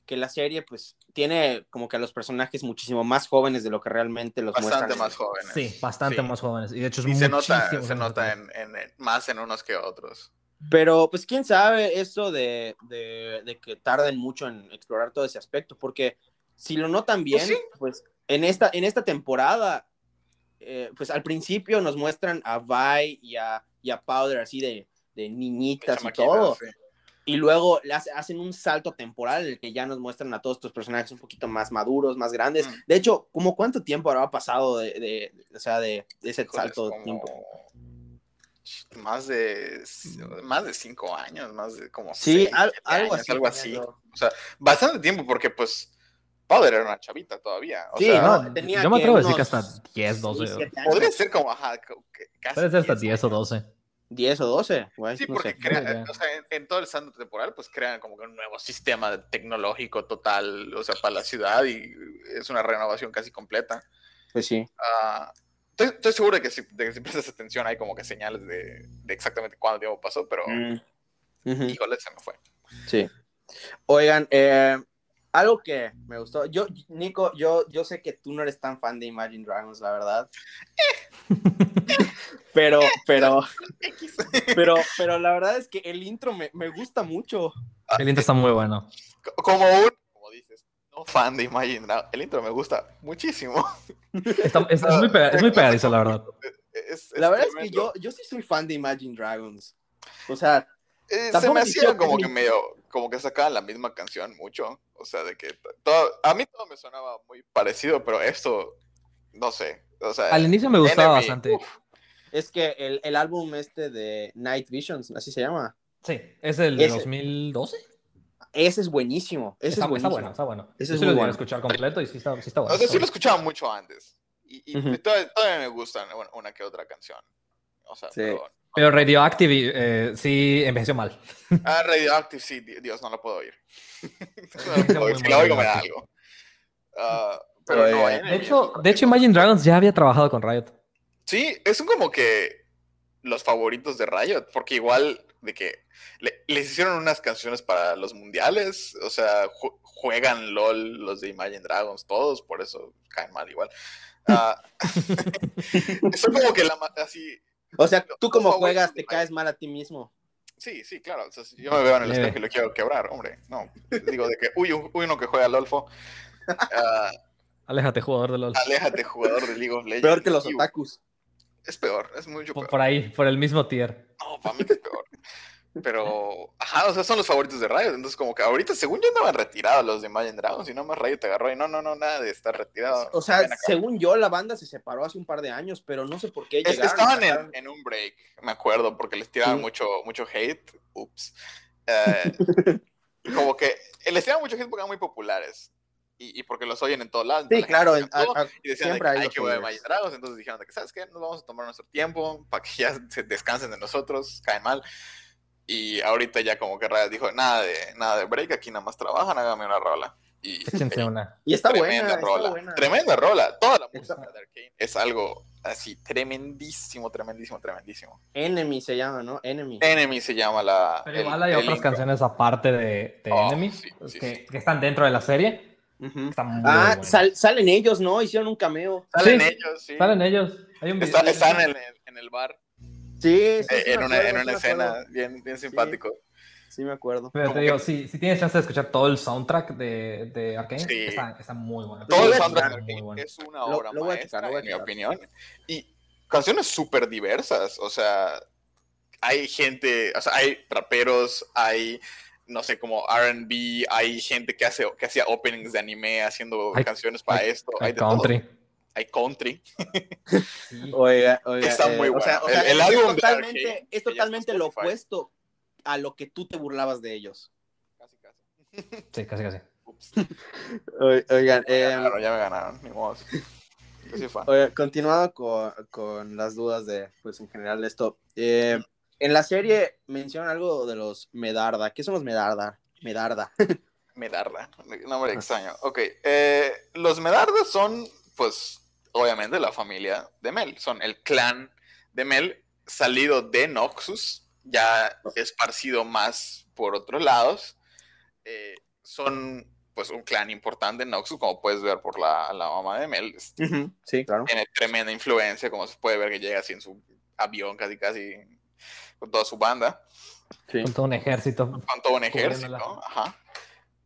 S1: que la serie, pues, tiene como que a los personajes muchísimo más jóvenes de lo que realmente los
S3: bastante
S1: muestran.
S3: más jóvenes.
S2: Sí, bastante
S3: Sí.
S2: más jóvenes. Y de hecho es
S3: Y se nota, se
S2: más
S3: nota en, en- en- más en unos que otros.
S1: Pero, pues, quién sabe eso de, de- de que tarden mucho en explorar todo ese aspecto, porque si lo notan bien,
S3: sí.
S1: pues, en, esta, en esta temporada, eh, pues, al principio nos muestran a Vi y a, y a Powder así de, de niñitas y todo,
S3: sí.
S1: Y luego hacen un salto temporal en el que ya nos muestran a todos estos personajes un poquito más maduros, más grandes.
S3: Mm.
S1: De hecho, ¿como cuánto tiempo habrá pasado de, de- o sea, de, de ese salto de
S3: como
S1: tiempo?
S3: Más de más de cinco años, más de como
S1: Sí,
S3: seis,
S1: al- algo
S3: años,
S1: así.
S3: algo así. O sea, bastante tiempo porque pues Powder era una chavita todavía. O
S1: Sí,
S3: sea,
S1: no, tenía
S2: yo me atrevo a decir que hasta 10, 12.
S1: seis, siete años.
S3: podría ser como ajá, casi
S2: Puede ser hasta
S3: 10
S2: 10 o
S3: años.
S2: 12.
S1: 10 o 12, güey.
S3: Sí,
S1: no
S3: porque crean, o sea, en, en todo el salto temporal, pues crean como que un nuevo sistema tecnológico total, o sea, para la ciudad y es una renovación casi completa.
S1: Pues sí.
S3: Ah, estoy, estoy seguro de que, si, de que si prestas atención hay como que señales de, de exactamente cuánto tiempo pasó, pero
S1: Mm. Ujú,
S3: híjole, se me fue.
S1: Sí. Oigan, eh, algo que me gustó, yo, Nico, yo, yo sé que tú no eres tan fan de Imagine Dragons, la verdad. pero, pero, pero, pero la verdad es que el intro me, me gusta mucho.
S2: El intro está muy bueno.
S3: Como un, como dices, no fan de Imagine Dragons, el intro me gusta muchísimo.
S2: Está- es, es muy pega- es muy pegadizo, la verdad.
S3: Es-
S1: La verdad es que yo, yo sí soy fan de Imagine Dragons. O sea,
S3: Eh, se me hacía como
S1: que
S3: medio, como que sacaban la misma canción mucho. O sea, de que todo, a mí todo me sonaba muy parecido, pero esto, no sé. O sea,
S2: Al inicio me gustaba
S3: Enemy,
S2: bastante.
S3: uf,
S1: es que el, el álbum este de Night Visions, así se llama,
S2: Sí, es el de
S1: Ese.
S2: 2012.
S1: ese es buenísimo. Ese
S2: Está,
S1: es
S2: está
S1: buenísimo.
S2: bueno, está bueno.
S1: Ese es
S2: sí
S1: muy
S2: lo
S1: bueno.
S2: escuchar completo y sí está, sí está bueno.
S3: o sea,
S2: está
S3: sí lo escuchaba mucho antes. Y, y todavía, todavía me gustan una, una que otra canción. O sea,
S1: Sí.
S3: pero...
S2: Pero Radioactive eh, sí envejeció mal.
S3: Ah, Radioactive, sí, di- Dios, no la puedo oír. No puedo oír, si la oigo me da algo. Ah, pero
S1: Oye,
S3: no,
S1: de
S2: hecho, de. Imagine Dragons ya había trabajado con Riot.
S3: Sí, es como que los favoritos de Riot, porque igual de que le- les hicieron unas canciones para los mundiales, o sea, ju- juegan LOL los de Imagine Dragons, todos, por eso caen mal igual. Ah, son como que la así,
S1: O sea, tú como juegas te caes mal a ti mismo.
S3: sí, sí, claro, o sea, si yo me veo en el espejo y lo quiero quebrar, hombre, no, digo de que, uy, un- uy, uno que juega LOLfo, ah,
S2: Aléjate, jugador de LOL.
S3: aléjate jugador de League of Legends.
S1: Peor que los
S3: Y,
S1: otakus.
S3: Es peor, es mucho peor.
S2: por ahí, por el mismo tier.
S3: No, para mí que es peor. Pero, ajá, o sea, son los favoritos de Riot. Entonces, como que ahorita, según yo, andaban retirados los de Imagine Dragons y no más Riot te agarró y no, no, no, nada de estar retirado.
S1: O sea, según yo, la banda se separó hace un par de años, pero no sé por qué
S3: Es-
S1: llegaron.
S3: estaban en, un break, me acuerdo, porque les tiraban
S1: Sí.
S3: mucho, mucho hate. Ups. Eh, como que les tiraban mucho hate porque eran muy populares. Y, y porque los oyen en todos lados.
S1: Sí, claro. a-
S3: y decían de
S1: siempre
S3: que
S1: hay
S3: que ver. Imagine Dragons. Entonces dijeron de que, ¿sabes qué? Nos vamos a tomar nuestro tiempo para que ya se descansen de nosotros, caen mal. Y ahorita ya como que Riot dijo, nada de, nada de break, aquí nada más trabajan, hágame una rola. Y
S2: una.
S1: Y está
S3: tremenda
S1: buena,
S3: rola,
S1: está buena.
S3: tremenda rola. Toda la música de Arcane es algo así tremendísimo, tremendísimo, tremendísimo.
S1: Enemy se llama, ¿no? Enemy.
S3: Enemy se llama la...
S2: Pero
S3: el-
S2: igual hay
S3: el
S2: otras
S3: intro.
S2: canciones aparte de, de
S3: Oh,
S2: Enemy
S3: sí, sí,
S2: que,
S3: sí.
S2: que están dentro de la serie.
S1: Ujú.
S2: Están muy
S1: Ah, sal- salen ellos, ¿no? Hicieron un cameo.
S3: Salen
S2: Sí,
S3: ellos, sí.
S2: Salen ellos. Hay un
S3: Está-
S2: video-
S3: están en el, en el bar,
S1: Sí, sí,
S3: eh,
S1: sí
S3: en
S1: me
S3: una,
S1: acuerdo,
S3: en
S1: sí
S3: una escena bien, bien simpático.
S1: Sí, me acuerdo.
S2: Pero te digo,
S3: que-
S2: si, si tienes chance de escuchar todo el soundtrack de, de Arkane,
S3: Sí.
S2: está, está muy bueno.
S3: Todo el soundtrack de
S2: bueno.
S3: es una obra
S1: lo
S3: maestra,
S1: checar, lo voy a
S3: en mi
S1: checar.
S3: opinión. Y canciones súper diversas, o sea, hay gente, o sea, hay raperos, hay, no sé, como R&B, hay gente que hace que hacía openings de anime haciendo
S2: Hay-
S3: canciones para
S2: hay-
S3: esto, hay,
S2: Hay
S3: de todo.
S2: Country.
S3: Hay country.
S2: Sí.
S1: Oiga, oiga.
S3: Está
S1: eh,
S3: muy
S1: o sea,
S3: bueno.
S1: o sea,
S3: El- el
S1: es
S3: álbum de
S1: totalmente,
S3: Arcane,
S1: es totalmente lo opuesto a lo que tú te burlabas de ellos.
S3: Casi, casi.
S2: Sí, casi, casi.
S3: Ups.
S1: Oigan,
S3: Ya me
S1: eh,
S3: ganaron, ya me ganaron, ni modo.
S1: Oye, continuando con, con las dudas de, pues en general de esto. eh, en la serie mencionan algo de los Medarda. ¿Qué son los Medarda? Medarda.
S3: Medarda, nombre extraño. Ok, eh, los Medardas son, pues, obviamente la familia de Mel. Son el clan de Mel salido de Noxus, ya esparcido más por otros lados. Eh, son, pues, un clan importante en Noxus, como puedes ver por la, la mamá de Mel.
S1: Sí, claro.
S3: Tiene tremenda influencia, como se puede ver que llega así en su avión, casi, casi, con toda su banda.
S1: Sí.
S2: Con todo un ejército.
S3: con todo un ejército, ajá.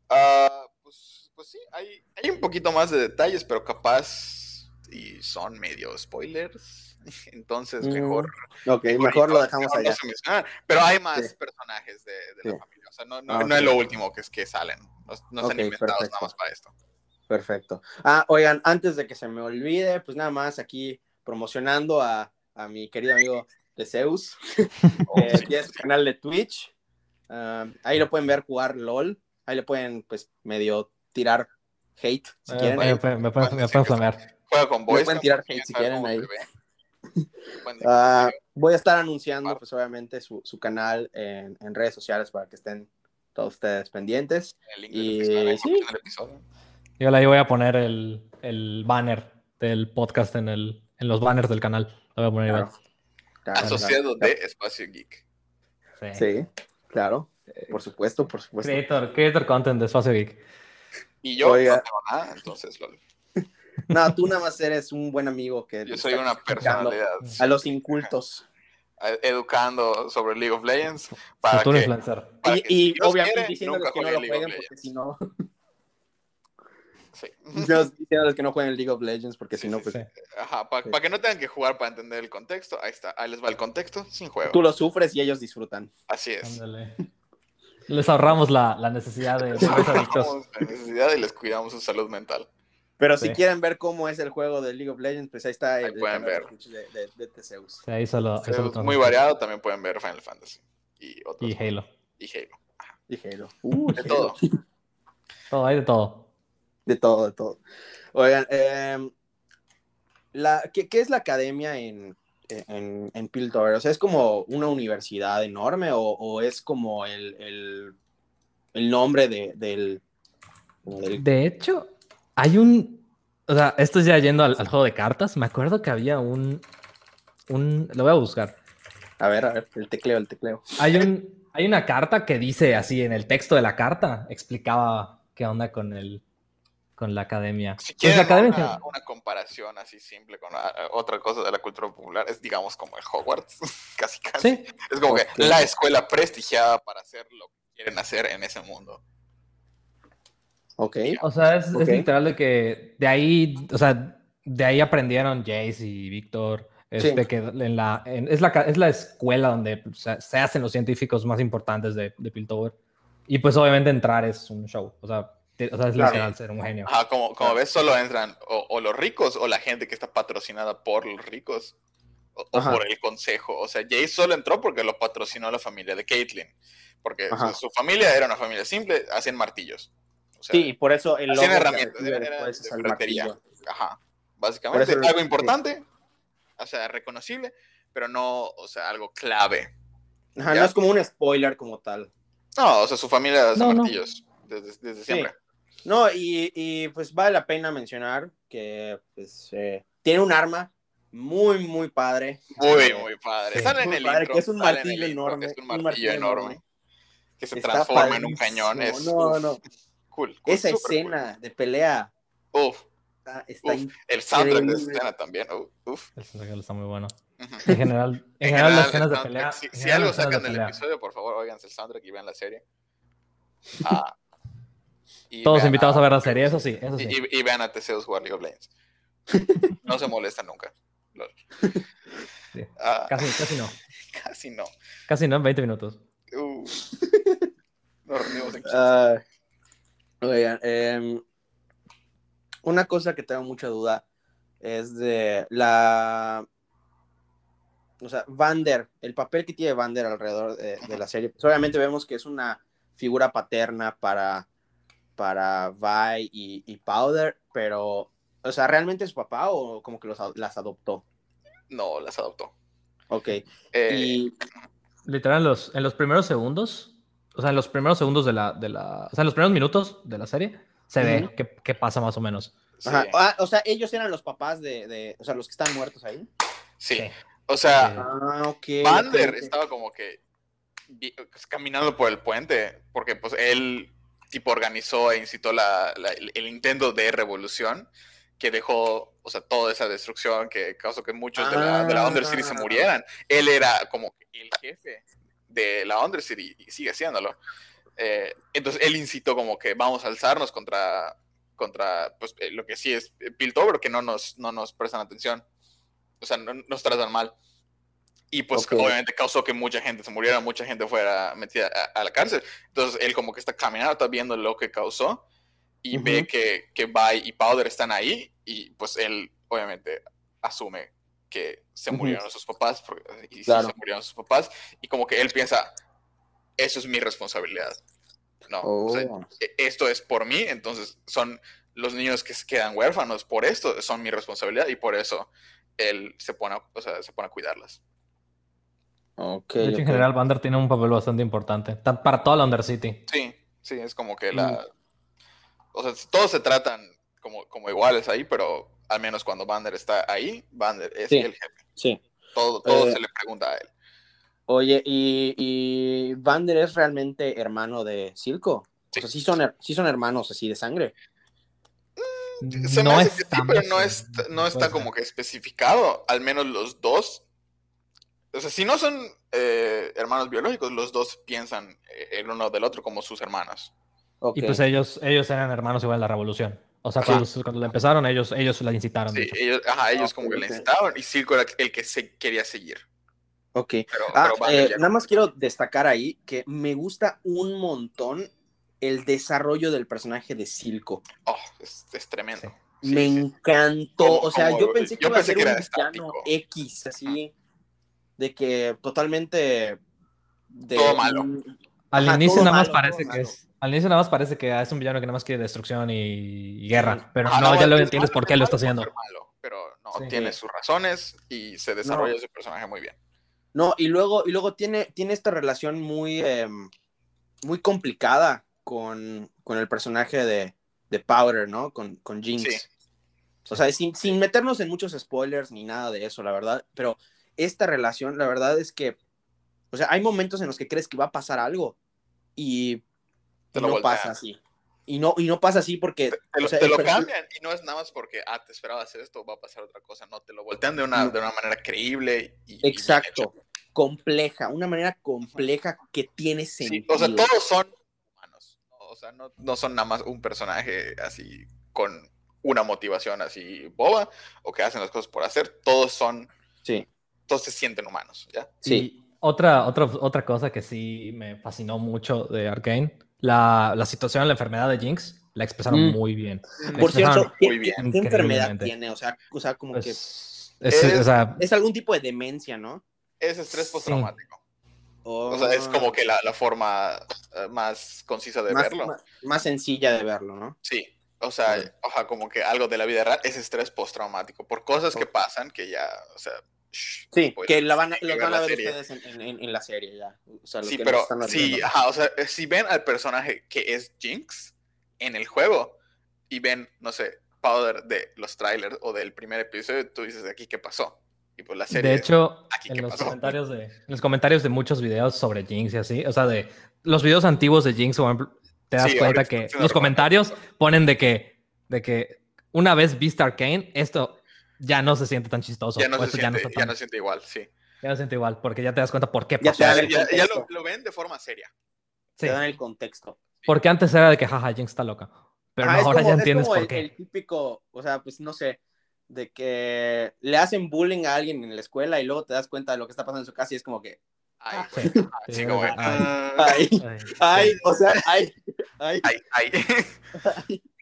S3: Ah, pues, pues sí, hay, hay un poquito más de detalles, pero capaz y son medio spoilers. Entonces,
S1: Mm,
S3: mejor.
S1: Ok, mejor lo dejamos
S3: no
S1: allá.
S3: Pero hay más
S1: Sí.
S3: personajes de, de
S1: Sí.
S3: la familia. O sea, no, no,
S1: Ah,
S3: no es lo último que es que salen. No, no están
S1: Ok,
S3: inventados
S1: perfecto.
S3: nada más para esto.
S1: Perfecto. Ah, oigan, antes de que se me olvide, pues nada más aquí promocionando a, a mi querido amigo de Zeus.
S3: Oh,
S1: Eh,
S3: sí.
S1: tiene su canal de Twitch. Ah, ahí lo pueden ver jugar LOL. Ahí le pueden, pues, medio tirar hate si
S2: Eh,
S1: quieren.
S2: me, me pueden me pueden flamear.
S3: Juega con Boys.
S1: pueden tirar hate si quieren ahí.
S3: Pueden decir que
S1: voy a estar anunciando, pues, obviamente, su, su canal en, en redes sociales para que estén todos ustedes pendientes.
S3: el link del
S1: y- sí.
S3: del episodio.
S2: Yo ahí voy a poner el, el banner del podcast en, el, en los banners del canal. Lo voy a poner igual.
S1: Claro. Claro,
S3: Asociado
S1: claro.
S3: de Espacio Geek.
S2: Sí.
S1: Sí, claro. Por supuesto, por supuesto.
S2: Creator, creator content de Espacio Geek.
S3: Y yo
S1: Oiga.
S3: no tengo nada, entonces lol.
S1: No, tú nada más eres un buen amigo que
S3: yo soy una personalidad
S1: a los incultos.
S3: educando sobre League of Legends para que, para
S1: Y,
S3: que
S1: y
S3: si Dios
S1: obviamente
S3: quiere,
S1: diciéndoles que no lo jueguen porque si no,
S3: Sí.
S1: Dios, diciéndoles que no jueguen League of Legends porque si no,
S3: sí,
S1: pues
S2: Sí.
S3: Ajá, para
S1: Sí.
S3: que no tengan que jugar para entender el contexto, ahí está, ahí les va el contexto sin juego.
S1: tú lo sufres y ellos disfrutan.
S3: Así es.
S2: Ándale. Les ahorramos la, la necesidad de, adictos.
S3: Tenemos la necesidad y les cuidamos su salud mental.
S1: Pero si quieren ver cómo es el juego de League of Legends, pues ahí está el,
S3: Ahí
S1: el
S3: pueden ver.
S1: De, de, de Teseus.
S2: Sí, ahí solo, solo
S3: muy variado, también pueden ver Final Fantasy y otros.
S2: Y Halo.
S3: y Halo.
S1: Y Halo. Uh,
S3: De
S1: Halo.
S3: todo.
S2: Todo, hay de todo.
S1: De todo, de todo. Oigan, em, la, ¿qué, qué es la academia en, en, en Piltover? O sea, ¿es como una universidad enorme o, o es como el, el, el nombre de, del, del-
S2: De hecho, hay un. O sea, esto es ya yendo al, al juego de cartas. Me acuerdo que había un. un lo voy a buscar.
S1: A ver, a ver, el tecleo, el tecleo.
S2: Hay, un, hay una carta que dice así en el texto de la carta, explicaba qué onda con el con la academia.
S3: Si
S2: Pues
S3: quieren
S2: la academia
S3: una, una comparación así simple con ah, otra cosa de la cultura popular, es digamos como el Hogwarts, casi casi.
S2: Sí,
S3: Es como que la escuela prestigiada para hacer lo que quieren hacer en ese mundo.
S1: Ok.
S2: o sea, es, es
S1: Ok.
S2: literal de que de ahí, o sea, de ahí aprendieron Jace y Víctor. Este,
S1: Sí.
S2: que en la, en- es, la, es la escuela donde o sea, se hacen los científicos más importantes de, de Piltover. Y pues obviamente entrar es un show. O sea, te- o sea es
S1: Claro.
S2: literal ser un genio.
S3: Ajá, como, como
S1: Claro.
S3: ves, solo entran o, o los ricos o la gente que está patrocinada por los ricos o, o por el consejo. O sea, Jay solo entró porque lo patrocinó la familia de Caitlyn. Porque su, su familia era una familia simple, hacían martillos. O sea,
S1: Sí, y por eso el logo
S3: herramientas, era
S1: después
S3: de ferretería.
S1: martillo.
S3: Ajá. Básicamente, algo importante, o sea, reconocible, pero no, o sea, algo clave.
S1: Ajá,
S3: Ya.
S1: no es como un spoiler como tal.
S3: No, o sea, su familia hace
S2: No, no.
S3: martillos desde, desde siempre.
S1: No, y, y, pues vale la pena mencionar que pues, eh, tiene un arma muy, muy padre.
S3: Muy,
S1: Eh,
S3: muy padre.
S2: Sí.
S3: Sale en el
S1: padre,
S3: intro.
S1: que es un martillo enorme,
S3: Es un
S1: un
S3: martillo,
S1: martillo
S3: enorme.
S1: enorme.
S3: Que se
S1: Está
S3: transforma en un cañón. Es,
S1: No,
S3: uf,
S1: no.
S3: Cool, cool,
S1: Esa escena de pelea.
S3: Uf,
S1: está, está
S3: Uf. el soundtrack de escena también. uf.
S2: El soundtrack está muy bueno. En general, en
S3: En
S2: general, las
S3: general,
S2: escenas de pelea.
S3: Si,
S2: general,
S3: algo sacan del episodio, por favor, óiganse el soundtrack y vean la serie. Ah, y
S2: Todos
S3: vean
S2: invitados a ver la serie, eso sí, eso
S3: Y,
S2: sí.
S3: y- y vean a Teseus jugar League of Legends. No se molesta nunca.
S2: Sí.
S3: Ah,
S2: Casi, casi no.
S3: casi no.
S2: Casi no, en 20 minutos.
S3: Uh. Nos reunimos en 15.
S1: Oigan, em, una cosa que tengo mucha duda es de la. O sea, Vander, el papel que tiene Vander alrededor de, de la serie. Pues obviamente vemos que es una figura paterna para, para Vi y, y Powder, pero, o sea, ¿realmente es su papá o como que los, las adoptó?
S3: No, las adoptó.
S1: Ok.
S3: Eh,
S1: y,
S2: Literal, en los, en los primeros segundos, o sea, en los primeros segundos de la, de la, o sea, en los primeros minutos de la serie, se ve qué pasa más o menos.
S3: sí,
S1: ah, o sea, ellos eran los papás de, de, o sea, los que están muertos ahí.
S3: sí.
S2: Sí.
S3: O sea.
S1: Ah.
S3: Vander estaba como que pues, caminando por el puente, porque pues él tipo organizó e incitó la, la- el, intento de revolución que dejó, o sea, toda esa destrucción que causó que muchos de la, de la Undercity se
S1: Ah.
S3: murieran. Él era como que el jefe de la Undercity y sigue siéndolo. Eh, entonces él incitó como que vamos a alzarnos contra, contra pues, eh, lo que sí es Piltover, que no nos, no nos prestan atención. O sea, no, nos tratan mal. Y pues
S1: Ok.
S3: obviamente causó que mucha gente se muriera, mucha gente fuera metida a, a la cárcel. Entonces él como que está caminando, está viendo lo que causó y ve que, que Vi y Powder están ahí y pues él obviamente asume que se murieron sus papás porque- y sí
S1: Claro.
S3: se murieron sus papás y como que él piensa, eso es mi responsabilidad. No, o sea,
S1: Oh.
S3: e- esto es por mí, entonces son los niños que se quedan huérfanos por esto, son mi responsabilidad y por eso él se pone, a- o sea, se pone a cuidarlas.
S1: Ok,
S2: De hecho, en
S1: ok.
S2: general, Vander tiene un papel bastante importante. tan- Para toda la Undercity.
S3: Sí, sí, es como que
S1: Mm.
S3: la... O sea, todos se tratan como, como iguales ahí, pero al menos cuando Vander está ahí, Vander es
S1: Sí.
S3: el jefe.
S1: Sí.
S3: Todo, todo
S1: Eh,
S3: se le pregunta a él.
S1: Oye, ¿y, y Vander es realmente hermano de Silco?
S3: Sí.
S1: O sea, sí son, sí son hermanos así de sangre.
S3: Se me
S2: no
S3: hace que sí,
S2: estamos
S3: pero no, es, no está como que especificado, al menos los dos. O sea, si no son eh, hermanos biológicos, los dos piensan eh, el uno del otro como sus hermanos.
S2: Y pues ellos, ellos eran hermanos igual en la revolución. O sea,
S1: Sí.
S2: cuando, cuando la empezaron, ellos, ellos la incitaron.
S3: Sí, ellos, ajá, ellos
S1: Ah,
S3: como que
S1: ok.
S3: incitaban y Circo era el que se quería seguir.
S1: Ok.
S3: Pero,
S1: Ah,
S3: pero
S1: eh, nada más quiero destacar ahí que me gusta un montón el desarrollo del personaje de Silco.
S3: Oh, es, es tremendo.
S2: Sí.
S3: Sí,
S1: me
S3: sí.
S1: encantó.
S3: Como-
S1: o sea,
S3: como-
S1: yo pensé que
S3: yo
S1: iba a ser
S3: que
S1: un villano
S3: estático.
S1: X, así. De que totalmente. de
S3: Todo malo.
S2: Al
S1: Ajá,
S2: inicio nada más
S1: malo,
S2: parece que
S1: malo.
S2: es. Al inicio nada más parece que es un villano que nada más quiere destrucción y, y guerra.
S1: Sí.
S2: Pero no, ya lo entiendes
S3: es
S2: por qué lo está haciendo.
S3: malo, pero no,
S2: Sí.
S3: tiene sus razones y se desarrolla su personaje muy bien.
S1: No, y luego, y luego tiene, tiene esta relación muy, em, muy complicada con, con el personaje de, de Powder, ¿no? Con, con Jinx.
S3: Sí.
S1: O sea, sin, sin meternos en muchos spoilers ni nada de eso, la verdad. Pero esta relación, la verdad es que, o sea, hay momentos en los que crees que va a pasar algo y,
S3: Te
S1: y
S3: lo
S1: no
S3: voltean.
S1: pasa así. Y no, y no pasa así porque...
S3: Te,
S1: o sea,
S3: te lo cambian y no es nada más porque, ah, te esperaba hacer esto, va a pasar otra cosa. No, te lo voltean de una,
S1: No.
S3: de una manera creíble y. y
S1: Exacto.
S3: hecha.
S1: Compleja, una manera compleja que tiene
S3: Sí,
S1: sentido.
S3: o sea, todos son humanos. ¿no? O sea, no, no son nada más un personaje así con una motivación así boba o que hacen las cosas por hacer. Todos son,
S1: Sí,
S3: todos se sienten humanos, ¿ya?
S1: sí.
S2: Y otra, otra, otra cosa que sí me fascinó mucho de Arkane, la, la situación, la enfermedad de Jinx, la expresaron
S1: Mm.
S2: muy bien. La
S1: Por cierto, ¿qué,
S3: muy bien.
S1: qué- enfermedad tiene? O sea, o sea como que
S2: Pues, es,
S3: Es-
S2: o sea,
S1: es algún tipo de demencia, ¿no?
S3: Es estrés
S2: Sí.
S3: postraumático.
S1: O,
S3: O sea, es como que la, la forma eh, más concisa de
S1: más,
S3: verlo.
S1: más- más sencilla de verlo, ¿no?
S3: Sí, o sea, como que algo de la vida real es estrés postraumático por cosas que pasan que ya, o sea, shh,
S1: Sí,
S3: pues,
S1: que la van los
S3: ver
S1: van a ver
S3: serie.
S1: ustedes en, en- en- la serie ya. O sea, los
S3: Sí,
S1: que
S3: pero
S1: están
S3: sí, ajá, o sea, eh, si ven al personaje que es Jinx en el juego y ven, no sé, Powder de los trailers o del primer episodio, tú dices aquí qué pasó. Y pues la serie
S2: de hecho,
S3: aquí,
S2: en
S3: ¿qué
S2: los,
S3: pasó?
S2: comentarios de, en los comentarios de muchos videos sobre Jinx y así, o sea, de los videos antiguos de Jinx, por ejemplo, te das
S3: Sí,
S2: cuenta que los comentarios ponen de que, de que una vez vista Arkane, esto ya no se siente tan chistoso.
S3: ya no, se siente, ya
S2: tan-
S3: no se siente igual, sí.
S2: ya no se siente igual, porque ya te das cuenta por qué
S1: Ya
S2: pasó.
S3: Ya, ya- ya lo, lo ven de forma seria.
S2: Sí,
S1: Te dan el contexto.
S2: porque antes era de que, jaja, Jinx está loca. Pero
S1: Ajá,
S2: no, ahora
S1: como-
S2: ya
S1: es
S2: entiendes
S1: como
S2: por
S1: el,
S2: qué.
S1: el típico, o sea, pues no sé, de que le hacen bullying a alguien en la escuela y luego te das cuenta de lo que está pasando en su casa y es como que,
S3: Ay,
S1: Ah.
S3: güey,
S2: Sí,
S3: así
S2: sí,
S3: como que,
S2: ay.
S3: ah,
S1: ay,
S2: Ay,
S1: ay, o sea, ay, ay.
S3: ay, ay.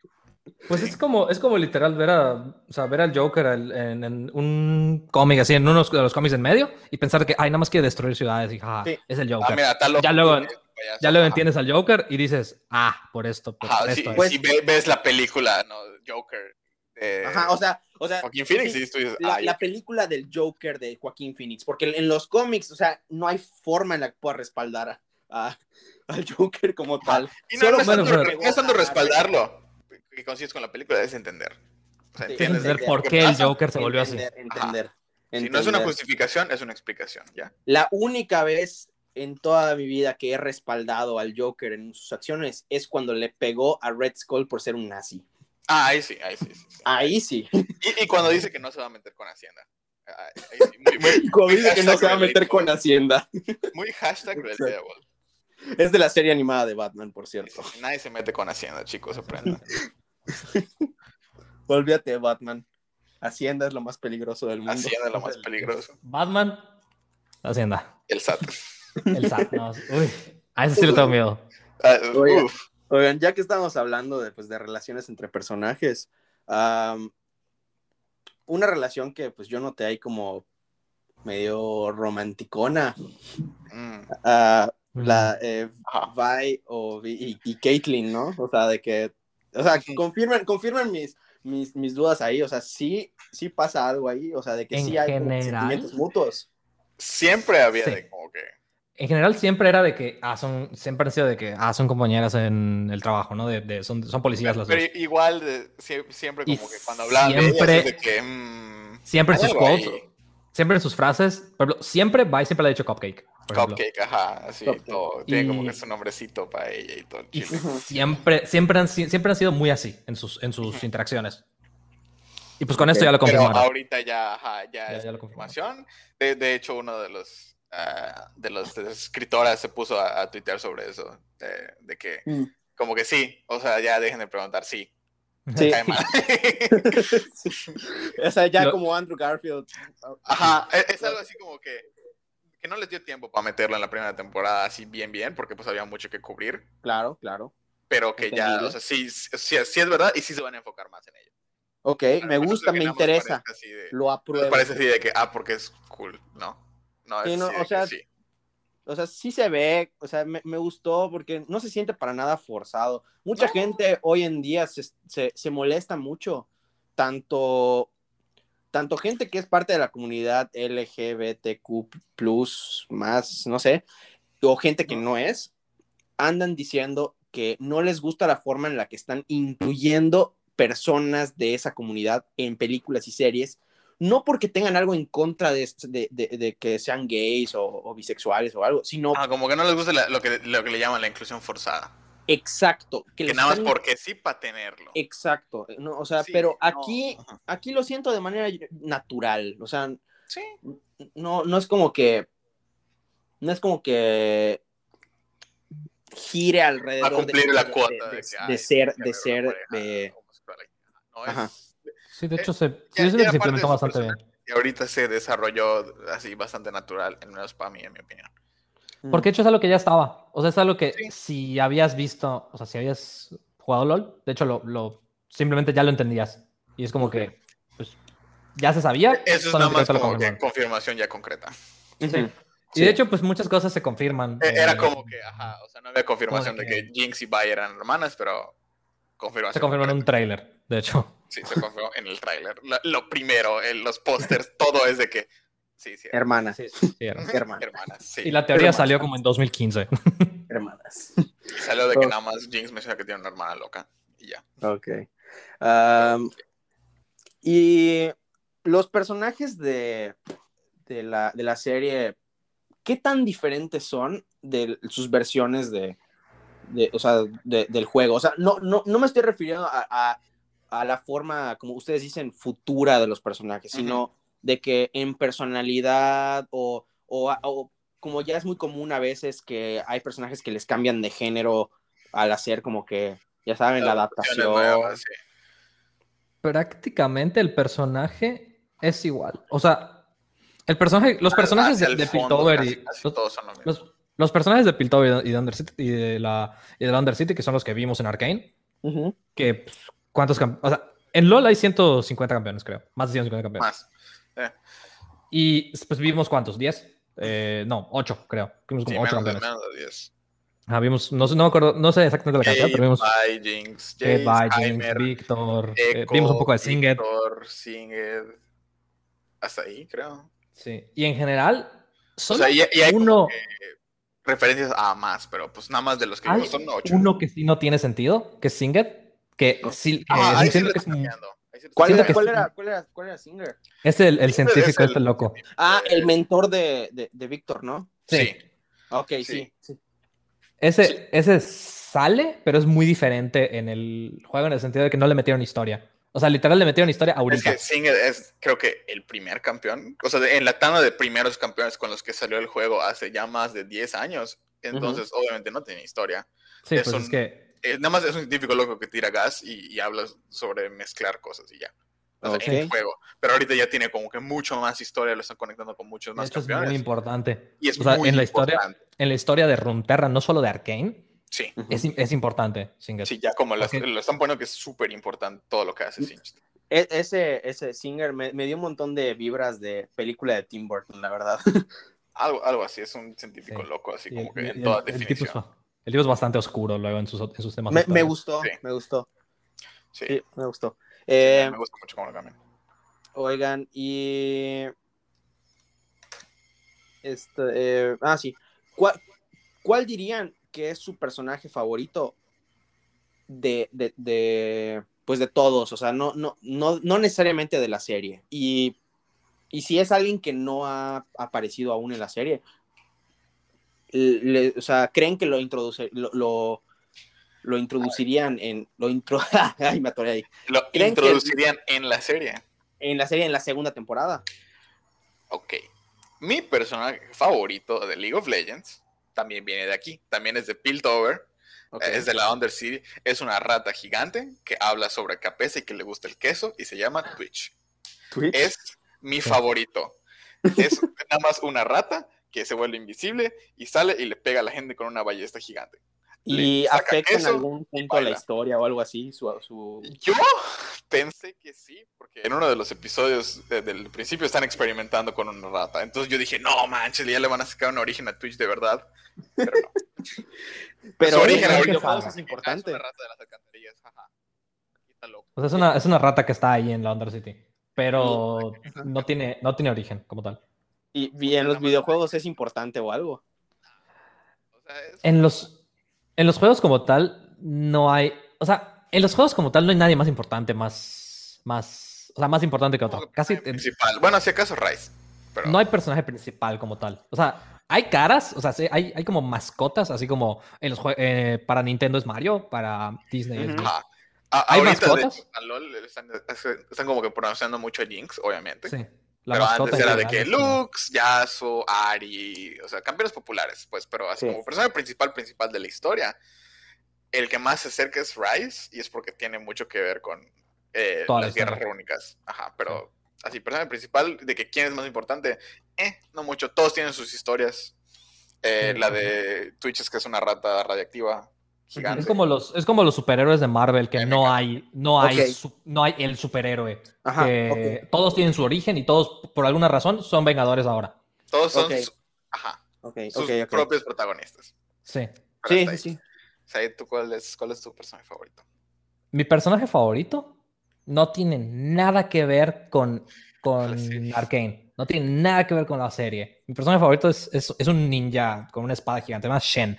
S2: Pues es como, es como literal ver a, o sea, ver al Joker al- en, en un cómic así, en uno de los cómics en medio, y pensar que, ay, nada más quiere destruir ciudades y jaja,
S1: Sí.
S2: es el
S3: Ah,
S2: Joker.
S3: mira, tal loco.
S2: Ya luego- ya luego entiendes al Joker y dices, ah, por esto, por
S3: Ajá,
S2: esto.
S3: sí,
S2: es".
S1: Pues-
S3: si ve- ves la película, ¿no? Joker. de
S1: Ajá, o sea, o sea,
S3: Joaquín Phoenix,
S1: sí,
S3: tú dices,
S1: la, película del Joker de Joaquín Phoenix, porque en los cómics, o sea, no hay forma en la que pueda respaldar a, a- al Joker como tal.
S3: Y no,
S1: Solo
S3: no es
S2: bueno,
S3: tanto, no es respaldarlo. Que consigues con la película es entender. O sea,
S1: Sí,
S2: Tienes que
S3: entiendes
S2: entender
S1: entender
S2: por
S3: qué
S2: el Joker se volvió así.
S1: Entender, entender,
S3: Si no es una
S1: entender.
S3: justificación, es una explicación, ¿ya?
S1: La única vez en toda mi vida que he respaldado al Joker en sus acciones es cuando le pegó a Red Skull por ser un nazi.
S3: Ah, ahí sí, ahí sí. sí, sí.
S1: Ahí sí.
S3: Y, y cuando dice que no se va a meter con Hacienda. Ah, Ahí sí, muy, muy,
S1: Cuando
S3: muy
S1: dice que no se va a meter con Hacienda.
S3: Muy hashtag relatable.
S1: Es de la serie animada de Batman, por cierto.
S3: Nadie se mete con Hacienda, chicos, aprendan.
S1: Olvídate de Batman. Hacienda es lo más peligroso del mundo.
S3: Hacienda es lo más peligroso.
S2: Batman, Hacienda,
S3: El SAT.
S2: el SAT, no, uy, a ese sí le tengo miedo.
S3: Ah.
S1: Oigan, ya que estamos hablando de, pues, de relaciones entre personajes, una relación que pues yo noté ahí como medio romanticona,
S3: Mm,
S1: ah, la eh,
S3: ajá.
S1: Vi o y, y Caitlyn, ¿no? O sea, de que, o sea,
S3: Ujú.
S1: confirmen, confirmen mis, mis, mis dudas ahí, o sea, sí, sí pasa algo ahí, o sea, de que
S2: En
S1: sí hay
S2: general.
S1: sentimientos mutuos.
S3: Siempre había
S2: Sí.
S3: de como que.
S2: En general siempre era de que, ah, son, siempre han sido de que, ah, son compañeras en el trabajo, ¿no? De, de- son, son policías las dos.
S3: Pero igual, de- siempre
S2: Y
S3: como que cuando hablaban de ellas,
S2: siempre-
S3: de que. mm,
S2: Siempre sus
S3: algo ahí.
S2: quotes, siempre en sus frases, por ejemplo, siempre va y siempre le ha dicho cupcake.
S3: Cupcake, ajá, así
S1: Cupcake.
S3: todo. Tiene como
S2: Y-
S3: que su nombrecito para ella y todo.
S2: Y siempre, siempre, han, si- siempre han sido muy así en sus, en sus interacciones. Y pues con esto ya lo
S3: Pero
S2: confirmaron.
S3: ahorita ya, ajá, ya,
S2: Ya-
S3: es
S2: ya lo
S3: confirmación. De, de hecho, uno de los ah, de los escritoras se puso a, a tuitear sobre eso. De, de que,
S1: Mm.
S3: como que sí, o sea, ya dejen de preguntar, sí.
S1: Sí. Sí. O sea, ya
S2: Lo-
S1: como Andrew Garfield.
S3: Ajá, es, es algo así como que, que no les dio tiempo para meterlo en la primera temporada así bien, bien, porque pues había mucho que cubrir.
S1: Claro, claro.
S3: Pero que ya, o sea, sí, sí, sí es verdad y sí se van a enfocar más en ello.
S1: Ok, me
S3: menos
S1: gusta, me interesa.
S3: de-
S1: Lo apruebo.
S3: parece así de que, ah, porque es cool, no. No,
S1: Sí,
S3: es
S1: no, o sea,
S3: sí.
S1: O sea, sí se ve, o sea, me, me gustó porque no se siente para nada forzado. Mucha
S3: No.
S1: gente hoy en día se, se- se molesta mucho, tanto, tanto gente que es parte de la comunidad LGBTQ, más, no sé, o gente que no es, andan diciendo que no les gusta la forma en la que están incluyendo personas de esa comunidad en películas y series no porque tengan algo en contra de, de- de- de que sean gays o, o bisexuales o algo, sino
S3: Ah, como que no les gusta la- lo, que, lo que le llaman la inclusión forzada.
S1: Exacto. Que,
S3: Que nada más
S1: están-
S3: porque sí para tenerlo.
S1: Exacto. No, o sea,
S3: Sí,
S1: pero aquí, aquí lo siento de manera natural. O sea,
S3: Sí.
S1: no, no es como que. No es como que gire alrededor
S3: A cumplir
S1: de,
S3: la
S1: de-
S3: cuota
S1: de,
S3: de,
S1: de- de ser, de ser, eh.
S3: No, es,
S2: Sí, de
S3: Eh,
S2: hecho se,
S3: ya- ya
S2: se
S3: de
S2: implementó bastante bien.
S3: y ahorita se desarrolló así bastante natural, al menos para mí, en mi opinión.
S2: Porque de hecho es algo que ya estaba. O sea, es algo que
S3: Sí.
S2: si habías visto, o sea, si habías jugado LOL, de hecho lo, lo simplemente ya lo entendías. Y es como que, pues, ya se sabía.
S3: Eso es nada más como que confirmación ya concreta.
S1: Ujú.
S2: Y de hecho, pues muchas cosas se confirman.
S3: E- Era
S2: eh,
S3: como que, ajá, o sea, no había confirmación
S2: Como
S3: de que Jinx y Vi eran hermanas, pero confirmación.
S2: Se confirmó en un tráiler, de hecho.
S3: Sí, se confirmó en el tráiler. Lo, lo primero, en los pósters, todo es de que. Sí, sí.
S1: Hermana,
S2: Sí, sí, era.
S1: Hermana.
S3: Hermanas, sí.
S2: Y la teoría
S1: Hermanas.
S2: salió como en 2015.
S1: hermanas.
S3: Salió de que
S1: Oh.
S3: nada más Jinx menciona que tiene una hermana loca. Y ya.
S1: Ok. Y los personajes de, de, la, de la serie, ¿qué tan diferentes son de sus versiones de, de- o sea, de- del juego? O sea, no, no, no me estoy refiriendo a, a- a la forma, como ustedes dicen, futura de los personajes, sino de que en personalidad o, o, o como ya es muy común a veces que hay personajes que les cambian de género al hacer como que, ya saben, la adaptación.
S3: sí.
S2: Prácticamente el personaje es igual. O sea, el personaje, los personajes
S3: Hacia
S2: de, de Piltover
S3: casi-
S2: y
S3: casi
S2: los,
S3: todos son lo mismo.
S2: los- los personajes de Piltover y de Undercity y de la y de la Undercity, que son los que vimos en Arkane,
S1: Ujú.
S2: que pues, cuántos campeones, o sea, en LoL hay 150 campeones, creo, más de 150 campeones.
S3: Más. Eh,
S2: Y pues vimos cuántos, 10? Eh, no, 8, creo. Vimos
S3: sí,
S2: como 8
S3: menos, de,
S2: campeones.
S3: menos de 10.
S2: Ah, vimos, no, sé- no me acuerdo, no sé exactamente la cantidad, pero vimos
S3: Vi, Jinx, Jace,
S2: Victor, eh, vimos un poco de Singed.
S3: Victor, Singed. Hasta ahí, creo.
S2: Sí. Y en general,
S3: O
S2: solo
S3: sea, y, y hay
S2: uno,
S3: referencias a más, pero pues nada más de los que vimos son 8.
S2: uno que sí no tiene sentido, que es Singed, que sí,
S3: Ah,
S2: es-
S3: ahí sí
S2: que es,
S3: cambiando.
S1: ¿Cuál, era, cuál, era, cuál, era, cuál era Singer?
S2: es el, el científico
S3: es el-
S2: este loco.
S1: Ah, el mentor de, de, de Víctor, ¿no?
S3: Sí.
S1: Ok, sí.
S3: Sí.
S1: sí.
S2: Ese,
S3: Sí.
S2: ese sale, pero es muy diferente en el juego en el sentido de que no le metieron historia. O sea, literal le metieron historia
S3: Es
S2: ahorita.
S3: que Singed es, creo que, el primer campeón. O sea, de- en la tanda de primeros campeones con los que salió el juego hace ya más de 10 años. Entonces, obviamente, no tiene historia.
S2: Sí,
S3: es
S2: pues
S3: un-
S2: es que
S3: Eh, nada más es un científico loco que tira gas y, y habla sobre mezclar cosas y ya. O sea, en el
S1: Ok.
S3: juego. Pero ahorita ya tiene como que mucho más historia, lo están conectando con muchos más
S2: hecho es muy importante.
S3: y es
S2: o sea,
S3: muy
S2: en la historia,
S3: importante.
S2: en la historia de Runeterra, no solo de Arkane,
S3: Sí,
S2: es, es importante. Singed.
S3: sí, ya como lo, están poniendo que es súper importante todo lo que hace Singed.
S1: E- ese, ese Singer me, me dio un montón de vibras de película de Tim Burton, la verdad.
S3: Algo, algo así, es un científico
S2: Sí.
S3: loco, así
S2: Y
S3: como
S2: el-
S3: que
S2: y
S3: en
S2: el-
S3: toda
S2: el
S3: definición.
S2: El tipo es bastante oscuro luego en sus, en sus temas.
S1: Me, gustó,
S3: Sí.
S1: me gustó.
S3: Sí,
S1: Sí, me gustó.
S3: sí,
S1: Eh,
S3: me gusta mucho cómo lo cambian.
S1: Oigan, y. Este, eh, ah, sí. ¿Cuál, cuál dirían que es su personaje favorito de, de, de, pues de todos? O sea, no, no, no, no necesariamente de la serie. Y, y si es alguien que no ha aparecido aún en la serie, le- o sea, ¿creen que lo, introduce, lo, lo, lo introducirían en. Lo intro... Ay, me atoré ahí.
S3: Lo
S1: ¿Creen que-
S3: introducirían en la serie.
S1: en la serie en la segunda temporada.
S3: Ok. Mi personaje favorito de League of Legends también viene de aquí. También es de Piltover.
S1: Okay.
S3: Es de la Undercity. Es una rata gigante que habla sobre cabeza y que le gusta el queso y se llama Twitch.
S1: Twitch.
S3: Es mi favorito. Es nada más una rata que se vuelve invisible y sale y le pega a la gente con una ballesta gigante.
S1: ¿Y afecta en algún punto la
S3: baila.
S1: historia o algo así? Su, su...
S3: Yo pensé que sí, porque en uno de los episodios de- del principio están experimentando con una rata. Entonces yo dije, no manches, ya le van a sacar un origen a Twitch de verdad. Pero no.
S1: Pero
S3: Su origen
S1: es importante.
S3: Es una rata de las alcantarillas, ajá. Está loco.
S2: O sea, es una, es una rata que está ahí en la Undercity. Pero
S1: Ajá.
S2: no tiene, no tiene origen como tal.
S1: ¿Y, y en los videojuegos es importante o algo?
S2: En los, en los juegos como tal, no hay. O sea, en los juegos como tal no hay nadie más importante, más. más o sea, más importante que otro. Casi
S3: principal. Bueno, si acaso Rice. Pero
S2: no hay personaje principal como tal. O sea, hay caras, o sea, sí, hay, hay como mascotas, así como en los jue- eh, para Nintendo es Mario, para Disney es
S1: Ujú.
S2: Luigi.
S3: Ajá. A-
S2: ¿Hay
S3: de
S2: mascotas?
S3: LOL están, están como que pronunciando mucho a Jinx, obviamente.
S2: Sí. La
S3: pero antes era de que Lux, Yasuo, Ari, o sea, campeones populares, pues, pero así
S1: Sí.
S3: como personaje principal, principal de la historia, el que más se acerca es Rice, y es porque tiene mucho que ver con eh,
S2: la
S3: las guerras
S2: historia.
S3: rúnicas. Ajá, pero así, personaje principal, de que quién es más importante, eh, no mucho, todos tienen sus historias. Eh,
S2: Sí.
S3: la de Twitch es que es una rata radiactiva gigante.
S2: Es como los, es como los superhéroes de Marvel, que no hay, no hay, su- no hay el superhéroe.
S1: Ajá,
S2: que todos tienen su origen y todos, por alguna razón, son vengadores ahora.
S3: Todos son su- ajá, sus propios protagonistas.
S2: Sí.
S3: Pero
S1: Sí,
S3: ahí.
S1: sí.
S3: ¿tú cuál es, cuál es tu personaje favorito?
S2: Mi personaje favorito no tiene nada que ver con, con. Arkane. No tiene nada que ver con la serie. Mi personaje favorito es, es, es un ninja con una espada gigante, más Shen.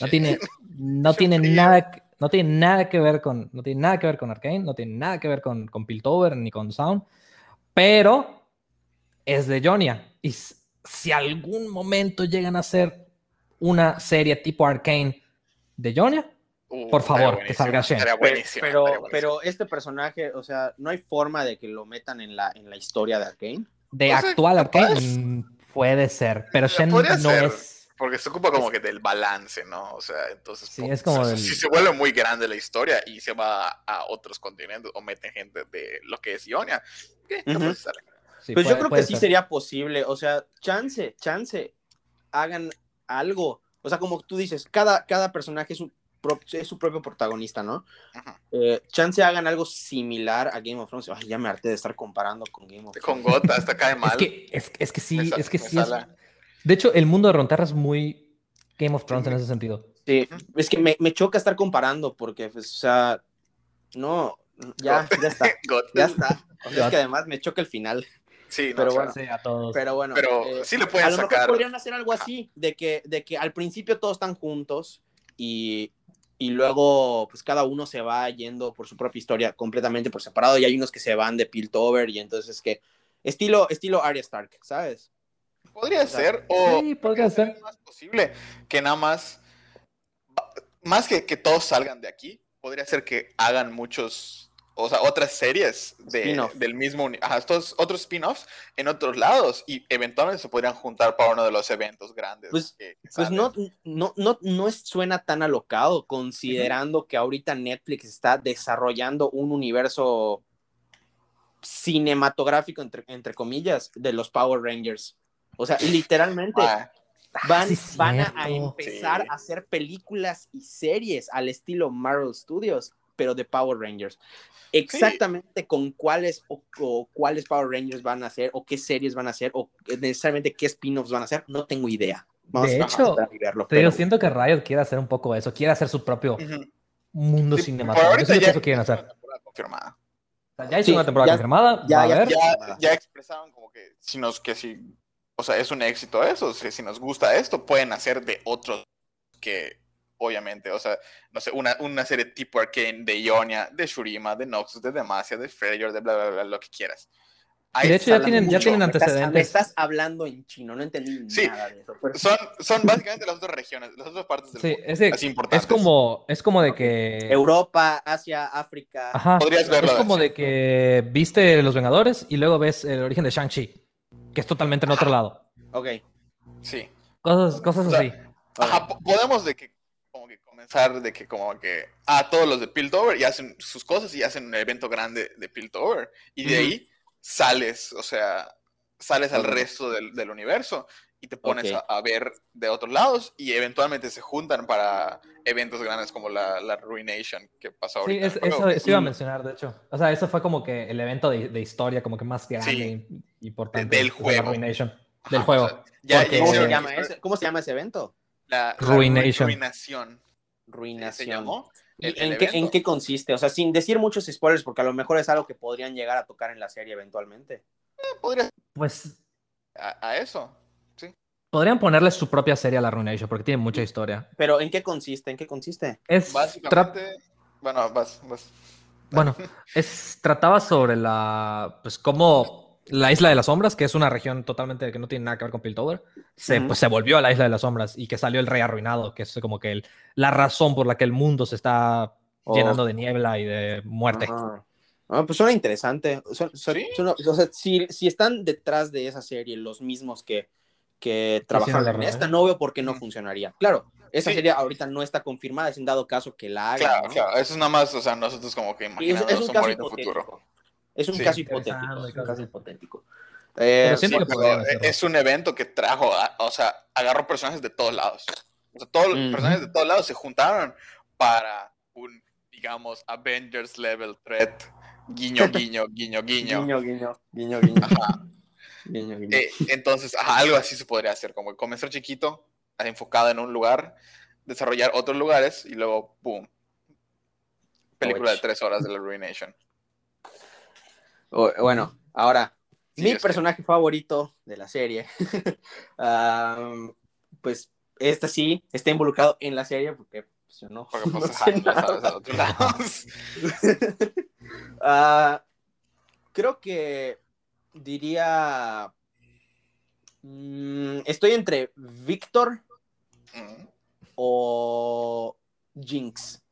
S2: No tiene, no tiene nada, que- no tiene nada que ver con, no tiene nada que ver con Arkane, no tiene nada que ver con, con Piltover ni con Sound, pero es de Jonia. Y si algún momento llegan a hacer una serie tipo Arkane de Jonia,
S3: Uh,
S2: por favor, que salga Shen.
S1: Pero, pero este personaje, o sea, no hay forma de que lo metan en la, en la historia de Arkane.
S2: de
S3: O sea,
S2: actual. Arkane mm, puede ser, pero Shen no
S3: ser.
S2: es.
S3: Porque se ocupa como que del balance, ¿no? O sea, entonces.
S2: Sí, es como
S3: o sea,
S2: del-
S3: Si se vuelve muy grande la historia y se va a, a otros continentes o meten gente de lo que es Ionia, ¿qué?
S1: Ujú.
S3: Capaz sale.
S2: sí,
S1: Pues
S2: puede-
S1: yo creo que sí
S2: ser.
S1: sería posible, o sea, chance, chance, hagan algo. O sea, como tú dices, cada, cada personaje es su, pro- es su propio protagonista, ¿no? Eh, chance hagan algo similar a Game of Thrones. Ay, ya me harté de estar comparando con Game of
S3: Con
S1: Thrones.
S3: Gota, hasta cae mal.
S2: Es que, es, es que sí,
S3: Me
S2: es que sí. es-. De hecho, el mundo de Ronterra es muy Game of Thrones en ese sentido.
S1: Sí, es que me, me choca estar comparando porque, pues, o sea, no, ya, ya está, ya está. O sea, es que además me choca el final.
S3: Sí, no,
S1: Pero bueno.
S2: Sí, a todos.
S1: Pero bueno,
S3: Pero
S1: eh,
S3: sí le pueden
S1: a lo mejor podrían hacer algo así, de que, de que al principio todos están juntos y, y luego pues cada uno se va yendo por su propia historia completamente por separado y hay unos que se van de Piltover y entonces es que estilo, estilo Arya Stark, ¿sabes?
S3: Podría ser, o
S2: Sí, podría ser.
S3: más posible que nada más, más que que todos salgan de aquí, podría ser que hagan muchos, o sea, otras series de, del mismo, ajá, estos otros spin-offs en otros lados y eventualmente se podrían juntar para uno de los eventos grandes.
S1: Pues-
S3: que- que
S1: Pues no, no, no, no suena tan alocado considerando que ahorita Netflix está desarrollando un universo cinematográfico, entre, entre comillas, de los Power Rangers. O sea, literalmente
S3: Ah,
S1: van,
S2: sí
S1: van a, a empezar
S3: Sí.
S1: a hacer películas y series al estilo Marvel Studios, pero de Power Rangers. Exactamente con cuáles o, o cuáles Power Rangers van a hacer, o qué series van a hacer, o necesariamente qué spin-offs van a hacer, no tengo idea. Vamos
S2: De
S1: a
S2: hecho,
S1: y verlo,
S2: Te digo,
S1: pero-
S2: siento que Riot quiere hacer un poco eso, quiere hacer su propio
S3: ujú.
S2: mundo
S3: Sí, por
S2: cinematográfico. Yo
S3: ya
S2: eso quieren hacer.
S3: una confirmada.
S2: O sea, ya hizo
S1: Sí,
S2: una temporada
S1: ya-
S2: confirmada,
S1: ya-
S2: a
S1: ya-
S3: ya expresaron como que si nos que si o sea es un éxito eso si, si nos gusta esto pueden hacer de otros que obviamente o sea no sé una, una serie tipo Arcane de Ionia de Shurima de Noxus de Demacia de Freyr de bla bla bla lo que quieras Ahí
S2: de hecho, ya tienen, ya tienen
S1: Me estás, me
S2: antecedentes.
S1: estás hablando en chino, no entendí
S3: Sí.
S1: nada de eso. pero-
S3: Son, son básicamente las otras regiones, las otras partes del
S2: Sí,
S3: mundo.
S2: es, de-
S3: Así
S2: es
S3: importantes.
S2: como, es como de que.
S1: Europa, Asia, África.
S2: Ajá.
S3: Podrías verlo
S2: Es como
S3: así.
S2: de que viste Los Vengadores y luego ves el origen de Shang-Chi, que es totalmente en otro lado.
S1: Ok.
S3: Sí.
S2: Cosas, cosas
S3: O sea,
S2: así.
S3: Ajá, po- podemos de que como que comenzar de que como que ah, todos los de Piltover y hacen sus cosas y hacen un evento grande de Piltover y de ahí sales, o sea, sales al resto del, del universo y te pones a, a ver de otros lados y eventualmente se juntan para eventos grandes como la, la Ruination que pasó
S2: Sí,
S3: ahorita.
S2: es-
S3: el
S2: eso, iba a mencionar, de hecho. O sea, eso fue como que el evento de, de historia como que más grande y importante.
S3: del
S2: la
S3: juego.
S2: Ruination.
S3: Ajá,
S2: Del
S3: o
S2: juego.
S3: sea, ya-
S2: Porque-
S3: ya
S1: ¿Cómo, se llama ese, ¿Cómo se llama ese evento?
S3: La, la
S2: Ruination.
S3: Ruinación.
S1: Ruinación.
S3: Se llamó.
S1: ¿Y
S3: el- el
S1: en, qué. ¿En qué consiste? O sea, sin decir muchos spoilers, porque a lo mejor es algo que podrían llegar a tocar en la serie eventualmente.
S3: Podría
S2: Pues
S3: a, a eso.
S2: Podrían ponerle su propia serie a la Ruination porque tiene mucha historia.
S1: Pero ¿en qué consiste? ¿En qué consiste?
S2: Es
S3: Básicamente, bueno, vas, vas.
S2: Bueno, es, trataba sobre la, pues, cómo la Isla de las Sombras, que es una región totalmente que no tiene nada que ver con Piltover, se, pues, se volvió a la Isla de las Sombras y que salió el Rey Arruinado, que es como que el- la razón por la que el mundo se está
S1: Oh.
S2: llenando de niebla y de muerte.
S1: Ah, pues suena interesante.
S3: Sí.
S1: suena- o sea, si, si están detrás de esa serie los mismos que, que trabajaron
S2: la
S1: en esta, no veo por qué no funcionaría. Claro, esa
S3: Sí.
S1: serie ahorita no está confirmada, es en dado caso que la hagan.
S3: Claro,
S1: ¿no?
S3: claro. Eso es nada más, o sea, nosotros como que
S1: Y es, un
S3: un
S1: caso
S3: bonito
S1: hipotético.
S3: futuro.
S1: Es un
S3: Sí.
S1: caso hipotético. Es un
S2: caso.
S1: hipotético. Eh,
S3: Sí, es un evento que trajo, a- o sea, agarró personajes de todos lados. O sea, todos los personajes de todos lados se juntaron para un, digamos, Avengers level threat. Guiño, guiño, guiño, guiño.
S1: Guiño, guiño, guiño, guiño.
S3: Ajá. Eh, entonces, algo así se podría hacer, como comenzar chiquito, enfocado en un lugar, desarrollar otros lugares y luego, boom. Película de tres horas de la Ruination.
S1: O- bueno, ahora,
S3: Sí,
S1: mi personaje favorito de la serie, pues este sí está involucrado en la serie porque pues, yo no,
S3: Porque pues,
S1: no sé
S3: sabes, a.
S1: Ah, creo que diría, mm, estoy entre Víctor o Jinx.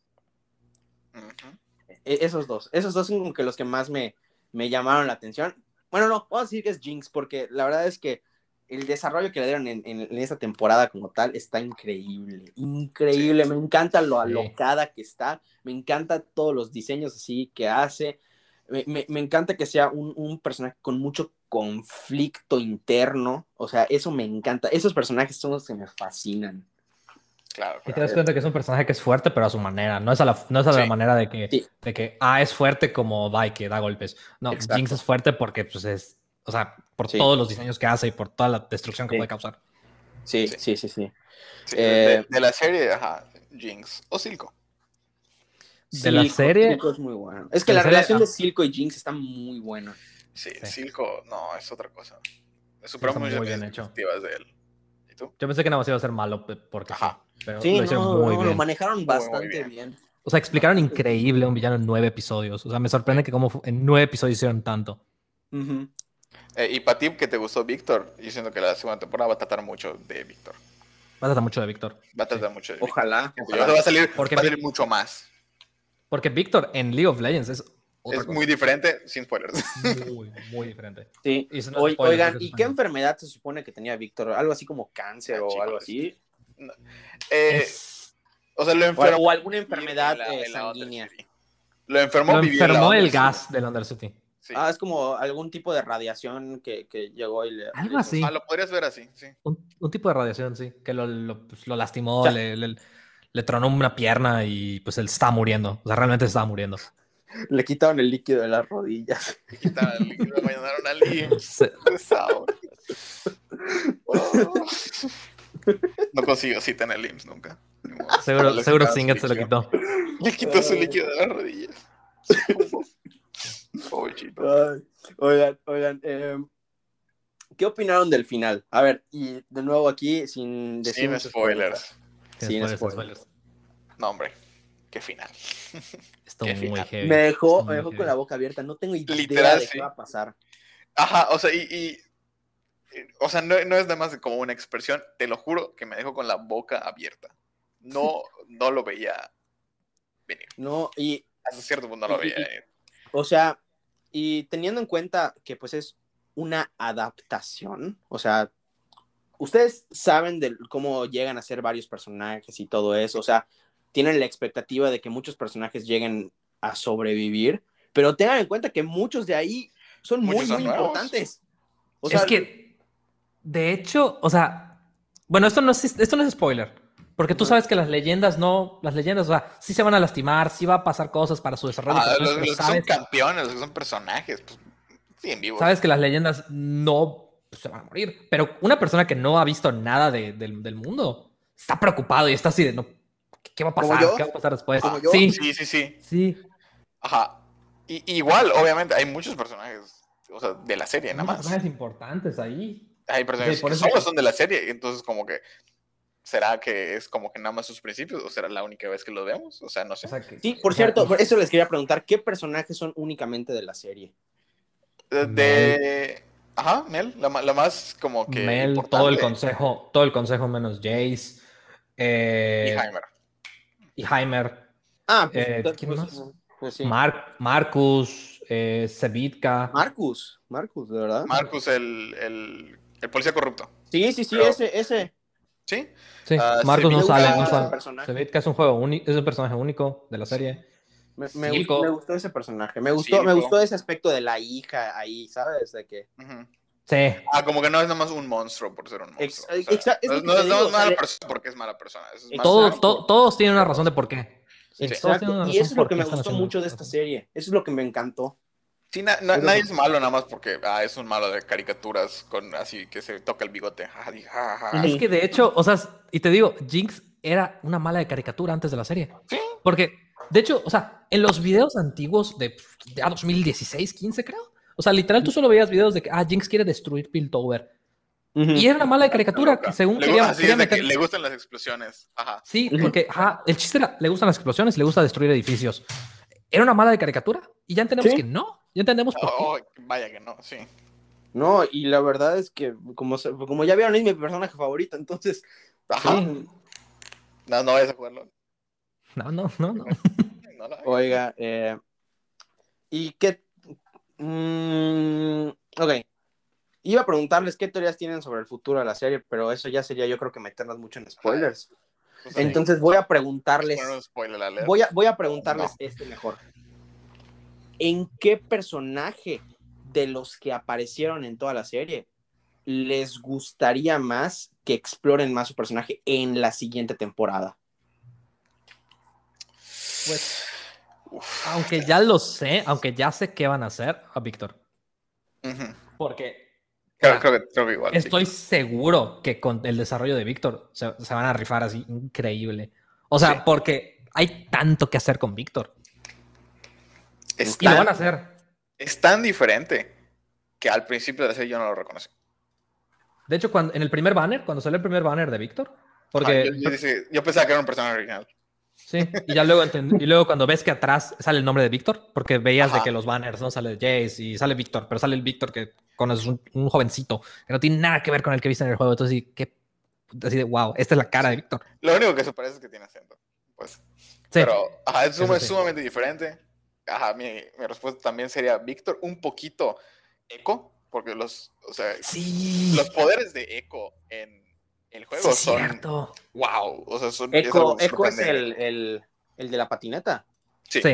S1: E- esos dos, esos dos son como que los que más me, me llamaron la atención. Bueno, no, vamos a decir que es Jinx, porque la verdad es que el desarrollo que le dieron en, en- en esta temporada como tal está increíble. Increíble, me encanta lo
S2: Sí.
S1: alocada que está, me encanta todos los diseños así que hace. Me, me- me encanta que sea un, un personaje con mucho conflicto interno. O sea, eso me encanta. Esos personajes son los que me fascinan.
S3: Claro,
S2: Y te das cuenta que es un personaje que es fuerte, pero a su manera. No es a la, no es a la
S3: Sí.
S2: manera de que,
S1: Sí.
S2: de que, ah, es fuerte como Vi, que da golpes. No,
S1: Exacto.
S2: Jinx es fuerte porque, pues, es, o sea, por
S1: Sí.
S2: todos los diseños que hace y por toda la destrucción que
S1: Sí.
S2: puede causar.
S1: Sí,
S3: Sí.
S1: sí, sí, sí.
S3: Sí,
S1: Eh,
S3: de, de la serie, ajá, Jinx o Silco.
S2: De la serie-
S1: Silco es muy bueno. Es que la relación
S2: ah.
S1: de Silco y Jinx está muy buena.
S3: Sí,
S2: Sí.
S3: Silco, no, es otra cosa.
S2: Está
S3: muchas
S2: muy bien hecho.
S3: de él. ¿Y tú?
S2: Yo pensé que nada más iba a ser malo porque
S3: Ajá.
S2: pero
S1: Sí,
S2: lo hicieron
S1: no,
S2: muy
S1: no,
S2: bien.
S1: lo manejaron
S3: muy
S1: bastante
S3: bien.
S1: bien.
S2: O sea, explicaron increíble a un villano en nueve episodios. O sea, me sorprende que como en nueve episodios hicieron tanto.
S3: Eh, y para ti, que te gustó Víctor, yo siento que la segunda temporada va a tratar mucho de Víctor.
S2: Va a tratar mucho de Víctor.
S3: Va a tratar mucho de Víctor.
S1: Ojalá. Ojalá.
S3: va a salir,
S2: Porque
S3: va a salir mucho más.
S2: Porque Víctor en League of Legends es otra
S3: Es
S2: cosa.
S3: muy diferente, sin spoilers.
S2: muy, muy diferente.
S1: Sí.
S2: Y no
S1: Oy-
S2: spoiler,
S1: Oigan, ¿y qué enfermedad se supone que tenía Víctor? ¿Algo así como cáncer
S3: Ah,
S1: o
S3: chicos,
S1: algo así?
S3: Eh,
S2: Es-
S3: o sea, lo
S1: O,
S3: enfermó.
S1: o alguna enfermedad
S3: en la-
S1: eh,
S3: en
S1: sanguínea.
S3: Lo enfermó,
S2: Lo
S3: en
S2: enfermó el gas del Undercity.
S3: Sí.
S1: Ah, es como algún tipo de radiación que, que llegó y le...
S2: Algo
S1: le-
S2: así.
S3: Ah, lo podrías ver así, sí.
S2: Un, un tipo de radiación, sí. Que lo, lo, pues, lo lastimó,
S1: O sea-
S2: le, le- le tronó una pierna y pues él estaba muriendo. O sea, realmente estaba muriendo.
S1: Le quitaron el líquido de las rodillas.
S3: Le quitaron el líquido, me mandaron al IMSS.
S2: Se-.
S3: Oh. No consiguió cita en el IMSS nunca.
S2: Seguro
S3: Le
S2: seguro Singet se lo quitó.
S3: Le quitó su líquido de las rodillas.
S1: Ay, oigan, oigan, eh, ¿qué opinaron del final? A ver, y de nuevo aquí, sin decir
S3: Sin spoilers.
S1: Sin
S2: spoilers,
S1: spoilers.
S2: spoilers.
S3: No, hombre. Qué final.
S2: Muy
S3: final.
S2: heavy.
S1: Me dejó, me dejó con la boca abierta, no tengo idea
S3: Literal,
S1: de
S3: sí.
S1: qué va a pasar.
S3: Ajá, o sea, y, y- o sea, no, no es nada más como una expresión, te lo juro que me dejó con la boca abierta. No, no lo veía venir.
S1: No, y,
S3: Hasta cierto punto no lo
S1: Y-
S3: veía
S1: y-
S3: venir.
S1: o sea, y teniendo en cuenta que pues es una adaptación, o sea, ustedes saben de cómo llegan a ser varios personajes y todo eso, o sea, tienen la expectativa de que muchos personajes lleguen a sobrevivir, pero tengan en cuenta que muchos de ahí son muy,
S3: son
S1: muy importantes. O sea,
S2: es que, de hecho, o sea, bueno, esto no es, esto no es spoiler, porque tú sabes que las leyendas no, las leyendas, o sea, sí se van a lastimar, sí va a pasar cosas para su desarrollo.
S3: Ah,
S2: de
S3: los, que son campeones, los que son personajes, pues siguen vivos.
S2: sabes que las leyendas no pues, se van a morir, pero una persona que no ha visto nada de- del, del mundo está preocupado y está así de, no, ¿qué, va a
S1: ¿Como
S2: pasar? ¿Qué va a pasar después?
S1: ¿Como yo?
S2: Sí,
S3: Sí, sí, sí.
S2: sí.
S3: Ajá. Y, igual, obviamente, hay muchos personajes, o sea, de la serie, nada
S2: Muchos
S3: más.
S2: personajes importantes ahí.
S3: Hay personajes
S2: Sí, por
S3: que
S2: eso-
S3: solo son de la serie, entonces como que, ¿será que es como que nada más sus principios o será la única vez que lo vemos? O sea, no sé.
S2: O sea, que-
S1: sí, por cierto, por eso les quería preguntar, ¿qué personajes son únicamente de la serie?
S3: De... Ajá, Mel, la, la más como que
S2: Mel,
S3: importante.
S2: todo el consejo, todo el consejo menos Jace. eh,
S3: Y Heimer.
S2: y Heimer.
S1: Ah, pues,
S2: Eh,
S1: pues,
S2: ¿quién
S1: pues,
S2: más?
S1: pues sí.
S2: Mar- Marcus, eh, Sevitka.
S1: Marcus, Marcus, de verdad.
S3: Marcus, el, el, el policía corrupto.
S1: sí, sí, sí,
S3: Pero-
S1: ese, ese.
S3: ¿Sí?
S2: sí,
S3: ah,
S2: Marcus no sale, no sale. Sevitka es un juego único, es un personaje único de la serie.
S1: Me, me gustó, me gustó ese personaje. Me gustó, me gustó ese aspecto de la hija ahí, ¿sabes? De que.
S3: Ujú.
S2: Sí.
S3: Ah, como que no es nada más un monstruo por ser un
S1: Ex-
S3: monstruo. o sea, no, no es- no
S1: digo,
S3: es mala
S1: o sea,
S3: persona porque es mala persona. es más-
S2: Todos, to- todos tienen una razón de por qué. Sí,
S1: Exacto.
S2: una
S1: Y eso es lo que me gustó mucho de esta serie. Eso es lo que me encantó.
S3: Sí, na- na- nadie es malo nada más porque ah, es un malo de caricaturas con así que se toca el bigote. Di- ja, ja, ja.
S2: Es que de hecho, o sea, y te digo, Jinx era una mala de caricatura antes de la serie.
S3: Sí.
S2: Porque, de hecho, o sea, en los videos antiguos de, de ah, 2016, 15 creo. O sea, literal, tú solo veías videos de que, ah, Jinx quiere destruir Piltover. Y era una mala de caricatura que según
S3: le,
S2: quería,
S3: de que
S2: meter-
S3: le gustan las explosiones. Ajá.
S2: Sí, porque ajá, el chiste era, le gustan las explosiones, le gusta destruir edificios. ¿Era una mala de caricatura? Y ya entendemos
S1: Sí.
S2: que no. Ya entendemos por qué.
S3: Oh, vaya que no, sí.
S1: No, y la verdad es que, como, se- como ya vieron, es mi personaje favorito. Entonces,
S3: Ajá.
S1: sí.
S3: No, no vayas a jugarlo.
S2: No, no, no, no.
S1: Oiga, eh, ¿y qué? Mm, ok. Iba a preguntarles qué teorías tienen sobre el futuro de la serie, pero eso ya sería, yo creo que meternos mucho en spoilers.
S3: Pues,
S1: Entonces voy a preguntarles,
S3: spoiler
S1: voy a, voy a preguntarles
S3: No.
S1: este mejor. ¿En qué personaje de los que aparecieron en toda la serie les gustaría más que exploren más su personaje en la siguiente temporada?
S2: Pues,
S3: Uf.
S2: aunque ya lo sé, aunque ya sé qué van a hacer a Víctor. Porque
S3: Creo, creo que, creo que igual. sí.
S2: estoy seguro que con el desarrollo de Víctor se, se van a rifar así increíble. O sea,
S3: Sí.
S2: porque hay tanto que hacer con Víctor.
S3: Es
S2: Y lo
S3: tan-
S2: van a hacer.
S3: es tan diferente que al principio de la serie yo no lo reconocí.
S2: De hecho, cuando, en el primer banner, cuando salió el primer banner de Víctor, porque
S3: Ajá, yo, yo dije- yo pensaba que era un personaje original.
S2: Sí, y ya luego y luego cuando ves que atrás sale el nombre de Víctor, porque veías de
S3: Ajá.
S2: que los banners no sale Jace y sale Víctor, pero sale el Víctor que conoces un, un jovencito que no tiene nada que ver con el que viste en el juego. Entonces, que así de wow, esta es la cara de Víctor.
S3: Lo único que se parece es que tiene acento. Pues.
S2: Sí,
S3: Pero ajá, es, suma-
S2: sí.
S3: sumamente diferente. Ajá, mi, mi respuesta también sería Víctor, un poquito Echo, porque los, o sea,
S2: sí,
S3: los poderes de Echo en el
S2: sí,
S3: juego son
S2: cierto.
S3: wow. O sea, son, es
S1: Echo, es el, el, el de la patineta.
S3: Sí,
S2: Sí,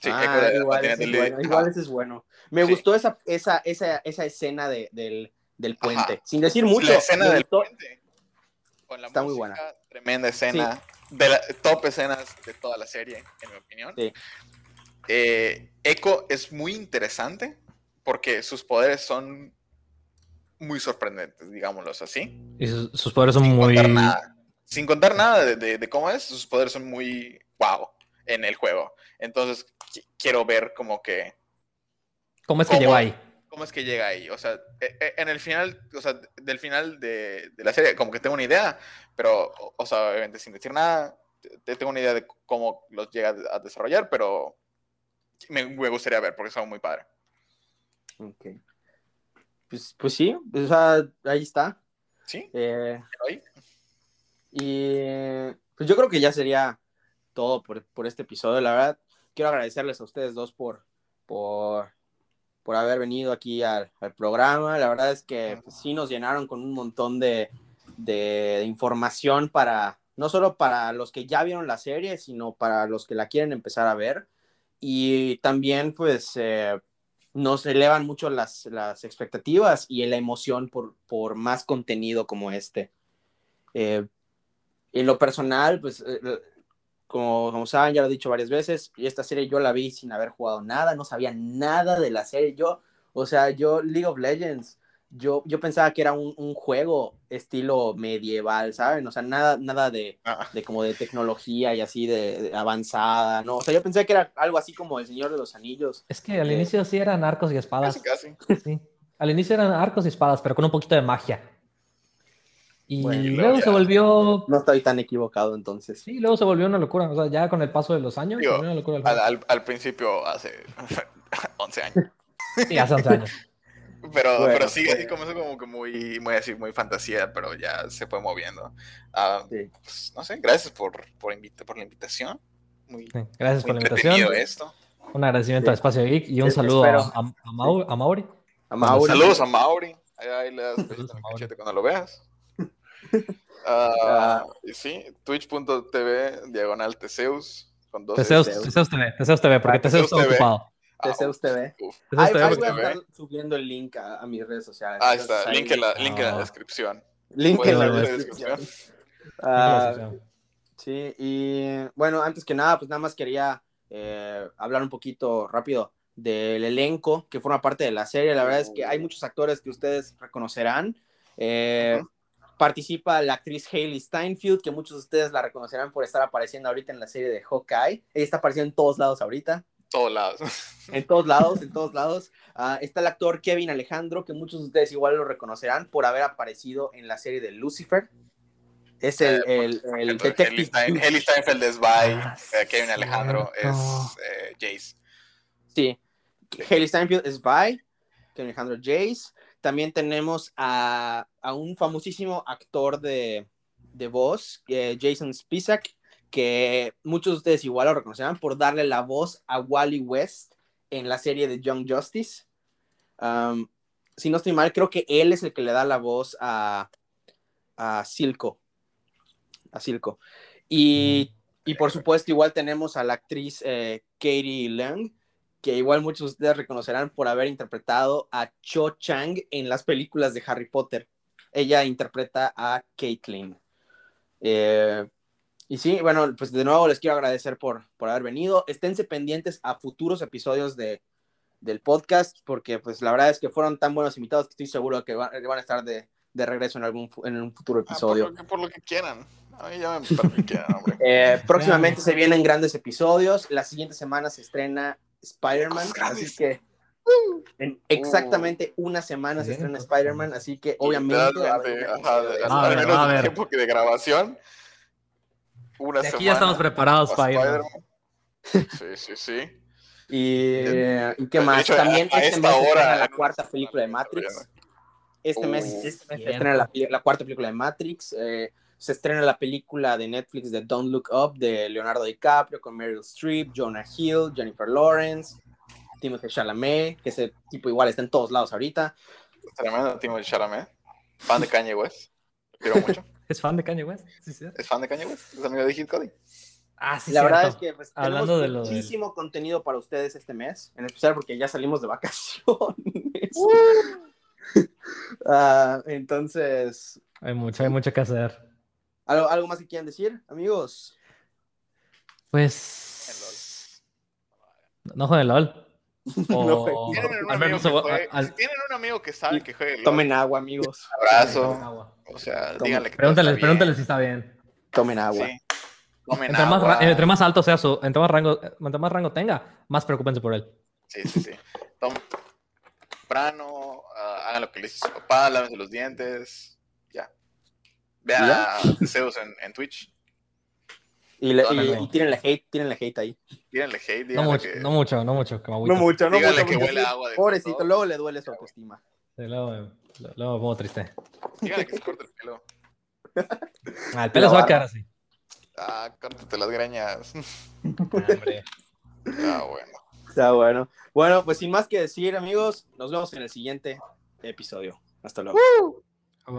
S3: sí,
S1: Ah,
S3: Echo de la
S1: igual,
S3: patineta
S1: ese es
S3: de-
S1: bueno, igual ese es bueno. Me
S3: Sí.
S1: gustó esa, esa, esa, esa escena de, del, del puente.
S3: Ajá.
S1: Sin decir mucho.
S3: La escena del
S1: gustó.
S3: puente. Con la
S1: Está muy
S3: música,
S1: buena.
S3: Tremenda escena. De las top escenas de toda la serie, en mi opinión.
S1: Sí.
S3: Eh, Echo es muy interesante porque sus poderes son muy sorprendentes, digámoslo así.
S2: y sus, sus poderes son
S3: Sin
S2: muy.
S3: contar nada. Sin contar nada de, de- de cómo es, sus poderes son muy wow en el juego. Entonces, qui- quiero ver como que
S2: ¿Cómo es que
S3: ¿Cómo?
S2: llegó ahí?
S3: cómo es que llega ahí. O sea, e- e- en el final, o sea, del final de, de la serie, como que tengo una idea, pero, o, sea, obviamente sin decir nada, te- tengo una idea de cómo los llega a desarrollar, pero me, me gustaría ver porque es algo muy padre.
S1: Ok. Pues, pues sí, o sea, ahí está.
S3: Sí,
S1: Eh,
S3: ahí.
S1: y pues yo creo que ya sería todo por, por este episodio. La verdad, quiero agradecerles a ustedes dos por, por, por haber venido aquí al, al programa. La verdad es que pues, sí nos llenaron con un montón de, de información para, no solo para los que ya vieron la serie, sino para los que la quieren empezar a ver. Y también, pues, eh, nos elevan mucho las, las expectativas y la emoción por, por más contenido como este. Eh, en lo personal, pues, eh, eh, como, saben, ya lo he dicho varias veces, esta serie yo la vi sin haber jugado nada, no sabía nada de la serie. Yo, o sea, yo, League of Legends, yo, yo pensaba que era un, un juego estilo medieval, ¿saben? O sea, nada, nada de,
S3: Ah,
S1: de como de tecnología y así de, de avanzada, ¿no? O sea, yo pensé que era algo así como El Señor de los Anillos.
S2: Es que al
S1: Eh,
S2: inicio sí eran arcos y espadas.
S3: casi, casi.
S2: Sí. Al inicio eran arcos y espadas, pero con un poquito de magia. Y
S1: Bueno,
S2: luego se volvió.
S1: No estoy tan equivocado entonces.
S2: Sí, luego se volvió una locura. O sea, ya con el paso de los años,
S3: Digo,
S2: se volvió una locura
S3: Al, al- al principio, hace 11 años.
S2: Sí, hace 11 años.
S3: Pero,
S1: Bueno,
S3: pero sigue así
S1: pues.
S3: como, eso como que muy, muy así, muy fantasía, pero ya se fue moviendo. Ah,
S1: Sí.
S3: pues, no sé, gracias por, por, invita- por la invitación. Muy,
S2: Sí, Gracias por
S3: muy
S2: la invitación.
S3: esto.
S2: Un agradecimiento
S1: Sí.
S2: a Espacio Geek y un
S1: Sí,
S2: saludo a, a, a Mau- a Mauri.
S1: A Mauri.
S3: Saludos a Mauri. Ahí, ahí le das el cuando lo veas. Y sí, twitch.tv diagonal Teseus con dos
S2: Teseus. Teseus TV, Teseus TV, porque
S1: Ah,
S2: Teseus
S3: Teseus
S2: está
S3: TV.
S2: ocupado.
S3: Ah,
S1: Teseus TV. Ahí, voy a estar subiendo el link a, a mis redes sociales.
S3: Ahí
S1: Entonces,
S3: está,
S1: ahí-
S3: link en la, link en la
S2: Ah.
S3: descripción.
S1: link en la
S2: Bueno,
S1: descripción. Ah, sí, y bueno, antes que nada, pues nada más quería eh, hablar un poquito rápido del elenco que forma parte de la serie. La verdad es que hay muchos actores que ustedes reconocerán. Eh. Participa la actriz Hailey Steinfeld, que muchos de ustedes la reconocerán por estar apareciendo ahorita en la serie de Hawkeye. Ella está apareciendo en todos lados ahorita.
S3: Todos lados.
S1: En todos lados, en todos lados. Ah, está el actor Kevin Alejandro, que muchos de ustedes igual lo reconocerán por haber aparecido en la serie de Lucifer. Es el, el, el
S3: Heli
S1: detective.
S3: Stein- Heli Steinfeld es
S2: Ah,
S3: eh, Kevin Alejandro es eh, Jace.
S1: Sí. Haley Steinfeld es Vi, Kevin Alejandro Jace. También tenemos a, a un famosísimo actor de, de voz, eh, Jason Spisak, que muchos de ustedes igual lo reconocerán por darle la voz a Wally West en la serie de Young Justice. Um, si no estoy mal, creo que él es el que le da la voz a, a Silco. A Silco. Y, y por supuesto, igual tenemos a la actriz eh, Katie Leung, que igual muchos de ustedes reconocerán por haber interpretado a Cho Chang en las películas de Harry Potter. Ella interpreta a Caitlin. Eh, y sí, bueno, pues de nuevo les quiero agradecer por, por haber venido. Esténse pendientes a futuros episodios de, del podcast, porque pues la verdad es que fueron tan buenos invitados que estoy seguro que van, que van a estar de, de regreso en, algún, en un futuro
S3: Ah, por,
S1: episodio.
S3: lo que, por lo que quieran. A mí ya me para lo que quieran, hombre.
S1: Eh, próximamente se vienen grandes episodios. La siguiente semana se estrena Spider-Man. Así que en exactamente una semana se estrena. Spider-Man. Así que obviamente.
S3: al- menos el tiempo que de grabación. Una
S2: De aquí
S3: semana.
S2: ya estamos preparados
S3: para. Spider-Man. Sí, sí, sí.
S1: Y, eh, ¿y qué más?
S3: hecho,
S1: También
S3: a- a
S1: este mes se estrena
S3: hora,
S1: la cuarta película de Matrix. Este mes, este mes se estrena la, la cuarta película de Matrix. eh, se estrena la película de Netflix de Don't Look Up de Leonardo DiCaprio con Meryl Streep, Jonah Hill, Jennifer Lawrence, Timothée Chalamet, que ese tipo igual está en todos lados ahorita.
S3: Tremendo Timo Chalamet. Fan de Kanye West. Lo quiero mucho.
S2: ¿Es fan de Kanye West? Sí, sí.
S3: ¿Es fan de Kanye West? ¿Es amigo de Hit Cody?
S2: Ah, sí,
S1: la verdad es que pues,
S2: Hablando
S1: tenemos
S2: de del-
S1: muchísimo contenido para ustedes este mes, en especial porque ya salimos de vacaciones. Ah, entonces,
S2: Hay mucho, hay mucho que hacer.
S1: ¿algo, ¿algo más que quieran decir, amigos?
S2: Pues. No jueguen LOL. O.
S3: ¿Tienen un, amigo que
S2: se va-
S3: juegue-
S2: al-
S3: si tienen un amigo que sabe que juegue
S1: Tomen agua, amigos.
S3: abrazo.
S2: agua.
S3: O sea,
S1: Tomen.
S3: díganle que
S2: Pregúntale,
S3: está
S2: pregúntale si está bien.
S1: Tomen agua.
S3: Sí. Tomen
S2: Entre más, entre alto sea su, entre más rango, entre más rango tenga, más preocúpense por él.
S3: Sí, sí, sí. Tomen temprano, ah, hagan lo que les dice su papá, lávense los dientes. Ya. Vean a Zeus en, en Twitch.
S1: Y, y,
S3: no,
S2: no.
S1: y tírenle hate, hate ahí.
S3: Díganle hate,
S2: No
S3: díganle
S2: mucho,
S3: que...
S2: no mucho, no mucho, que me agüito.
S1: No mucho, no
S3: Díganle
S1: mucho.
S3: que huele agua de
S1: Pobrecito,
S3: todo.
S1: luego le duele su autoestima.
S2: luego, luego me pongo triste.
S3: Dígale que se corte el pelo.
S2: Ah, el pelo se va a quedar así.
S3: Ah, córtate las greñas.
S2: Hombre.
S3: Ah, bueno.
S1: Está bueno. Bueno, pues sin más que decir, amigos, nos vemos en el siguiente episodio. Hasta luego.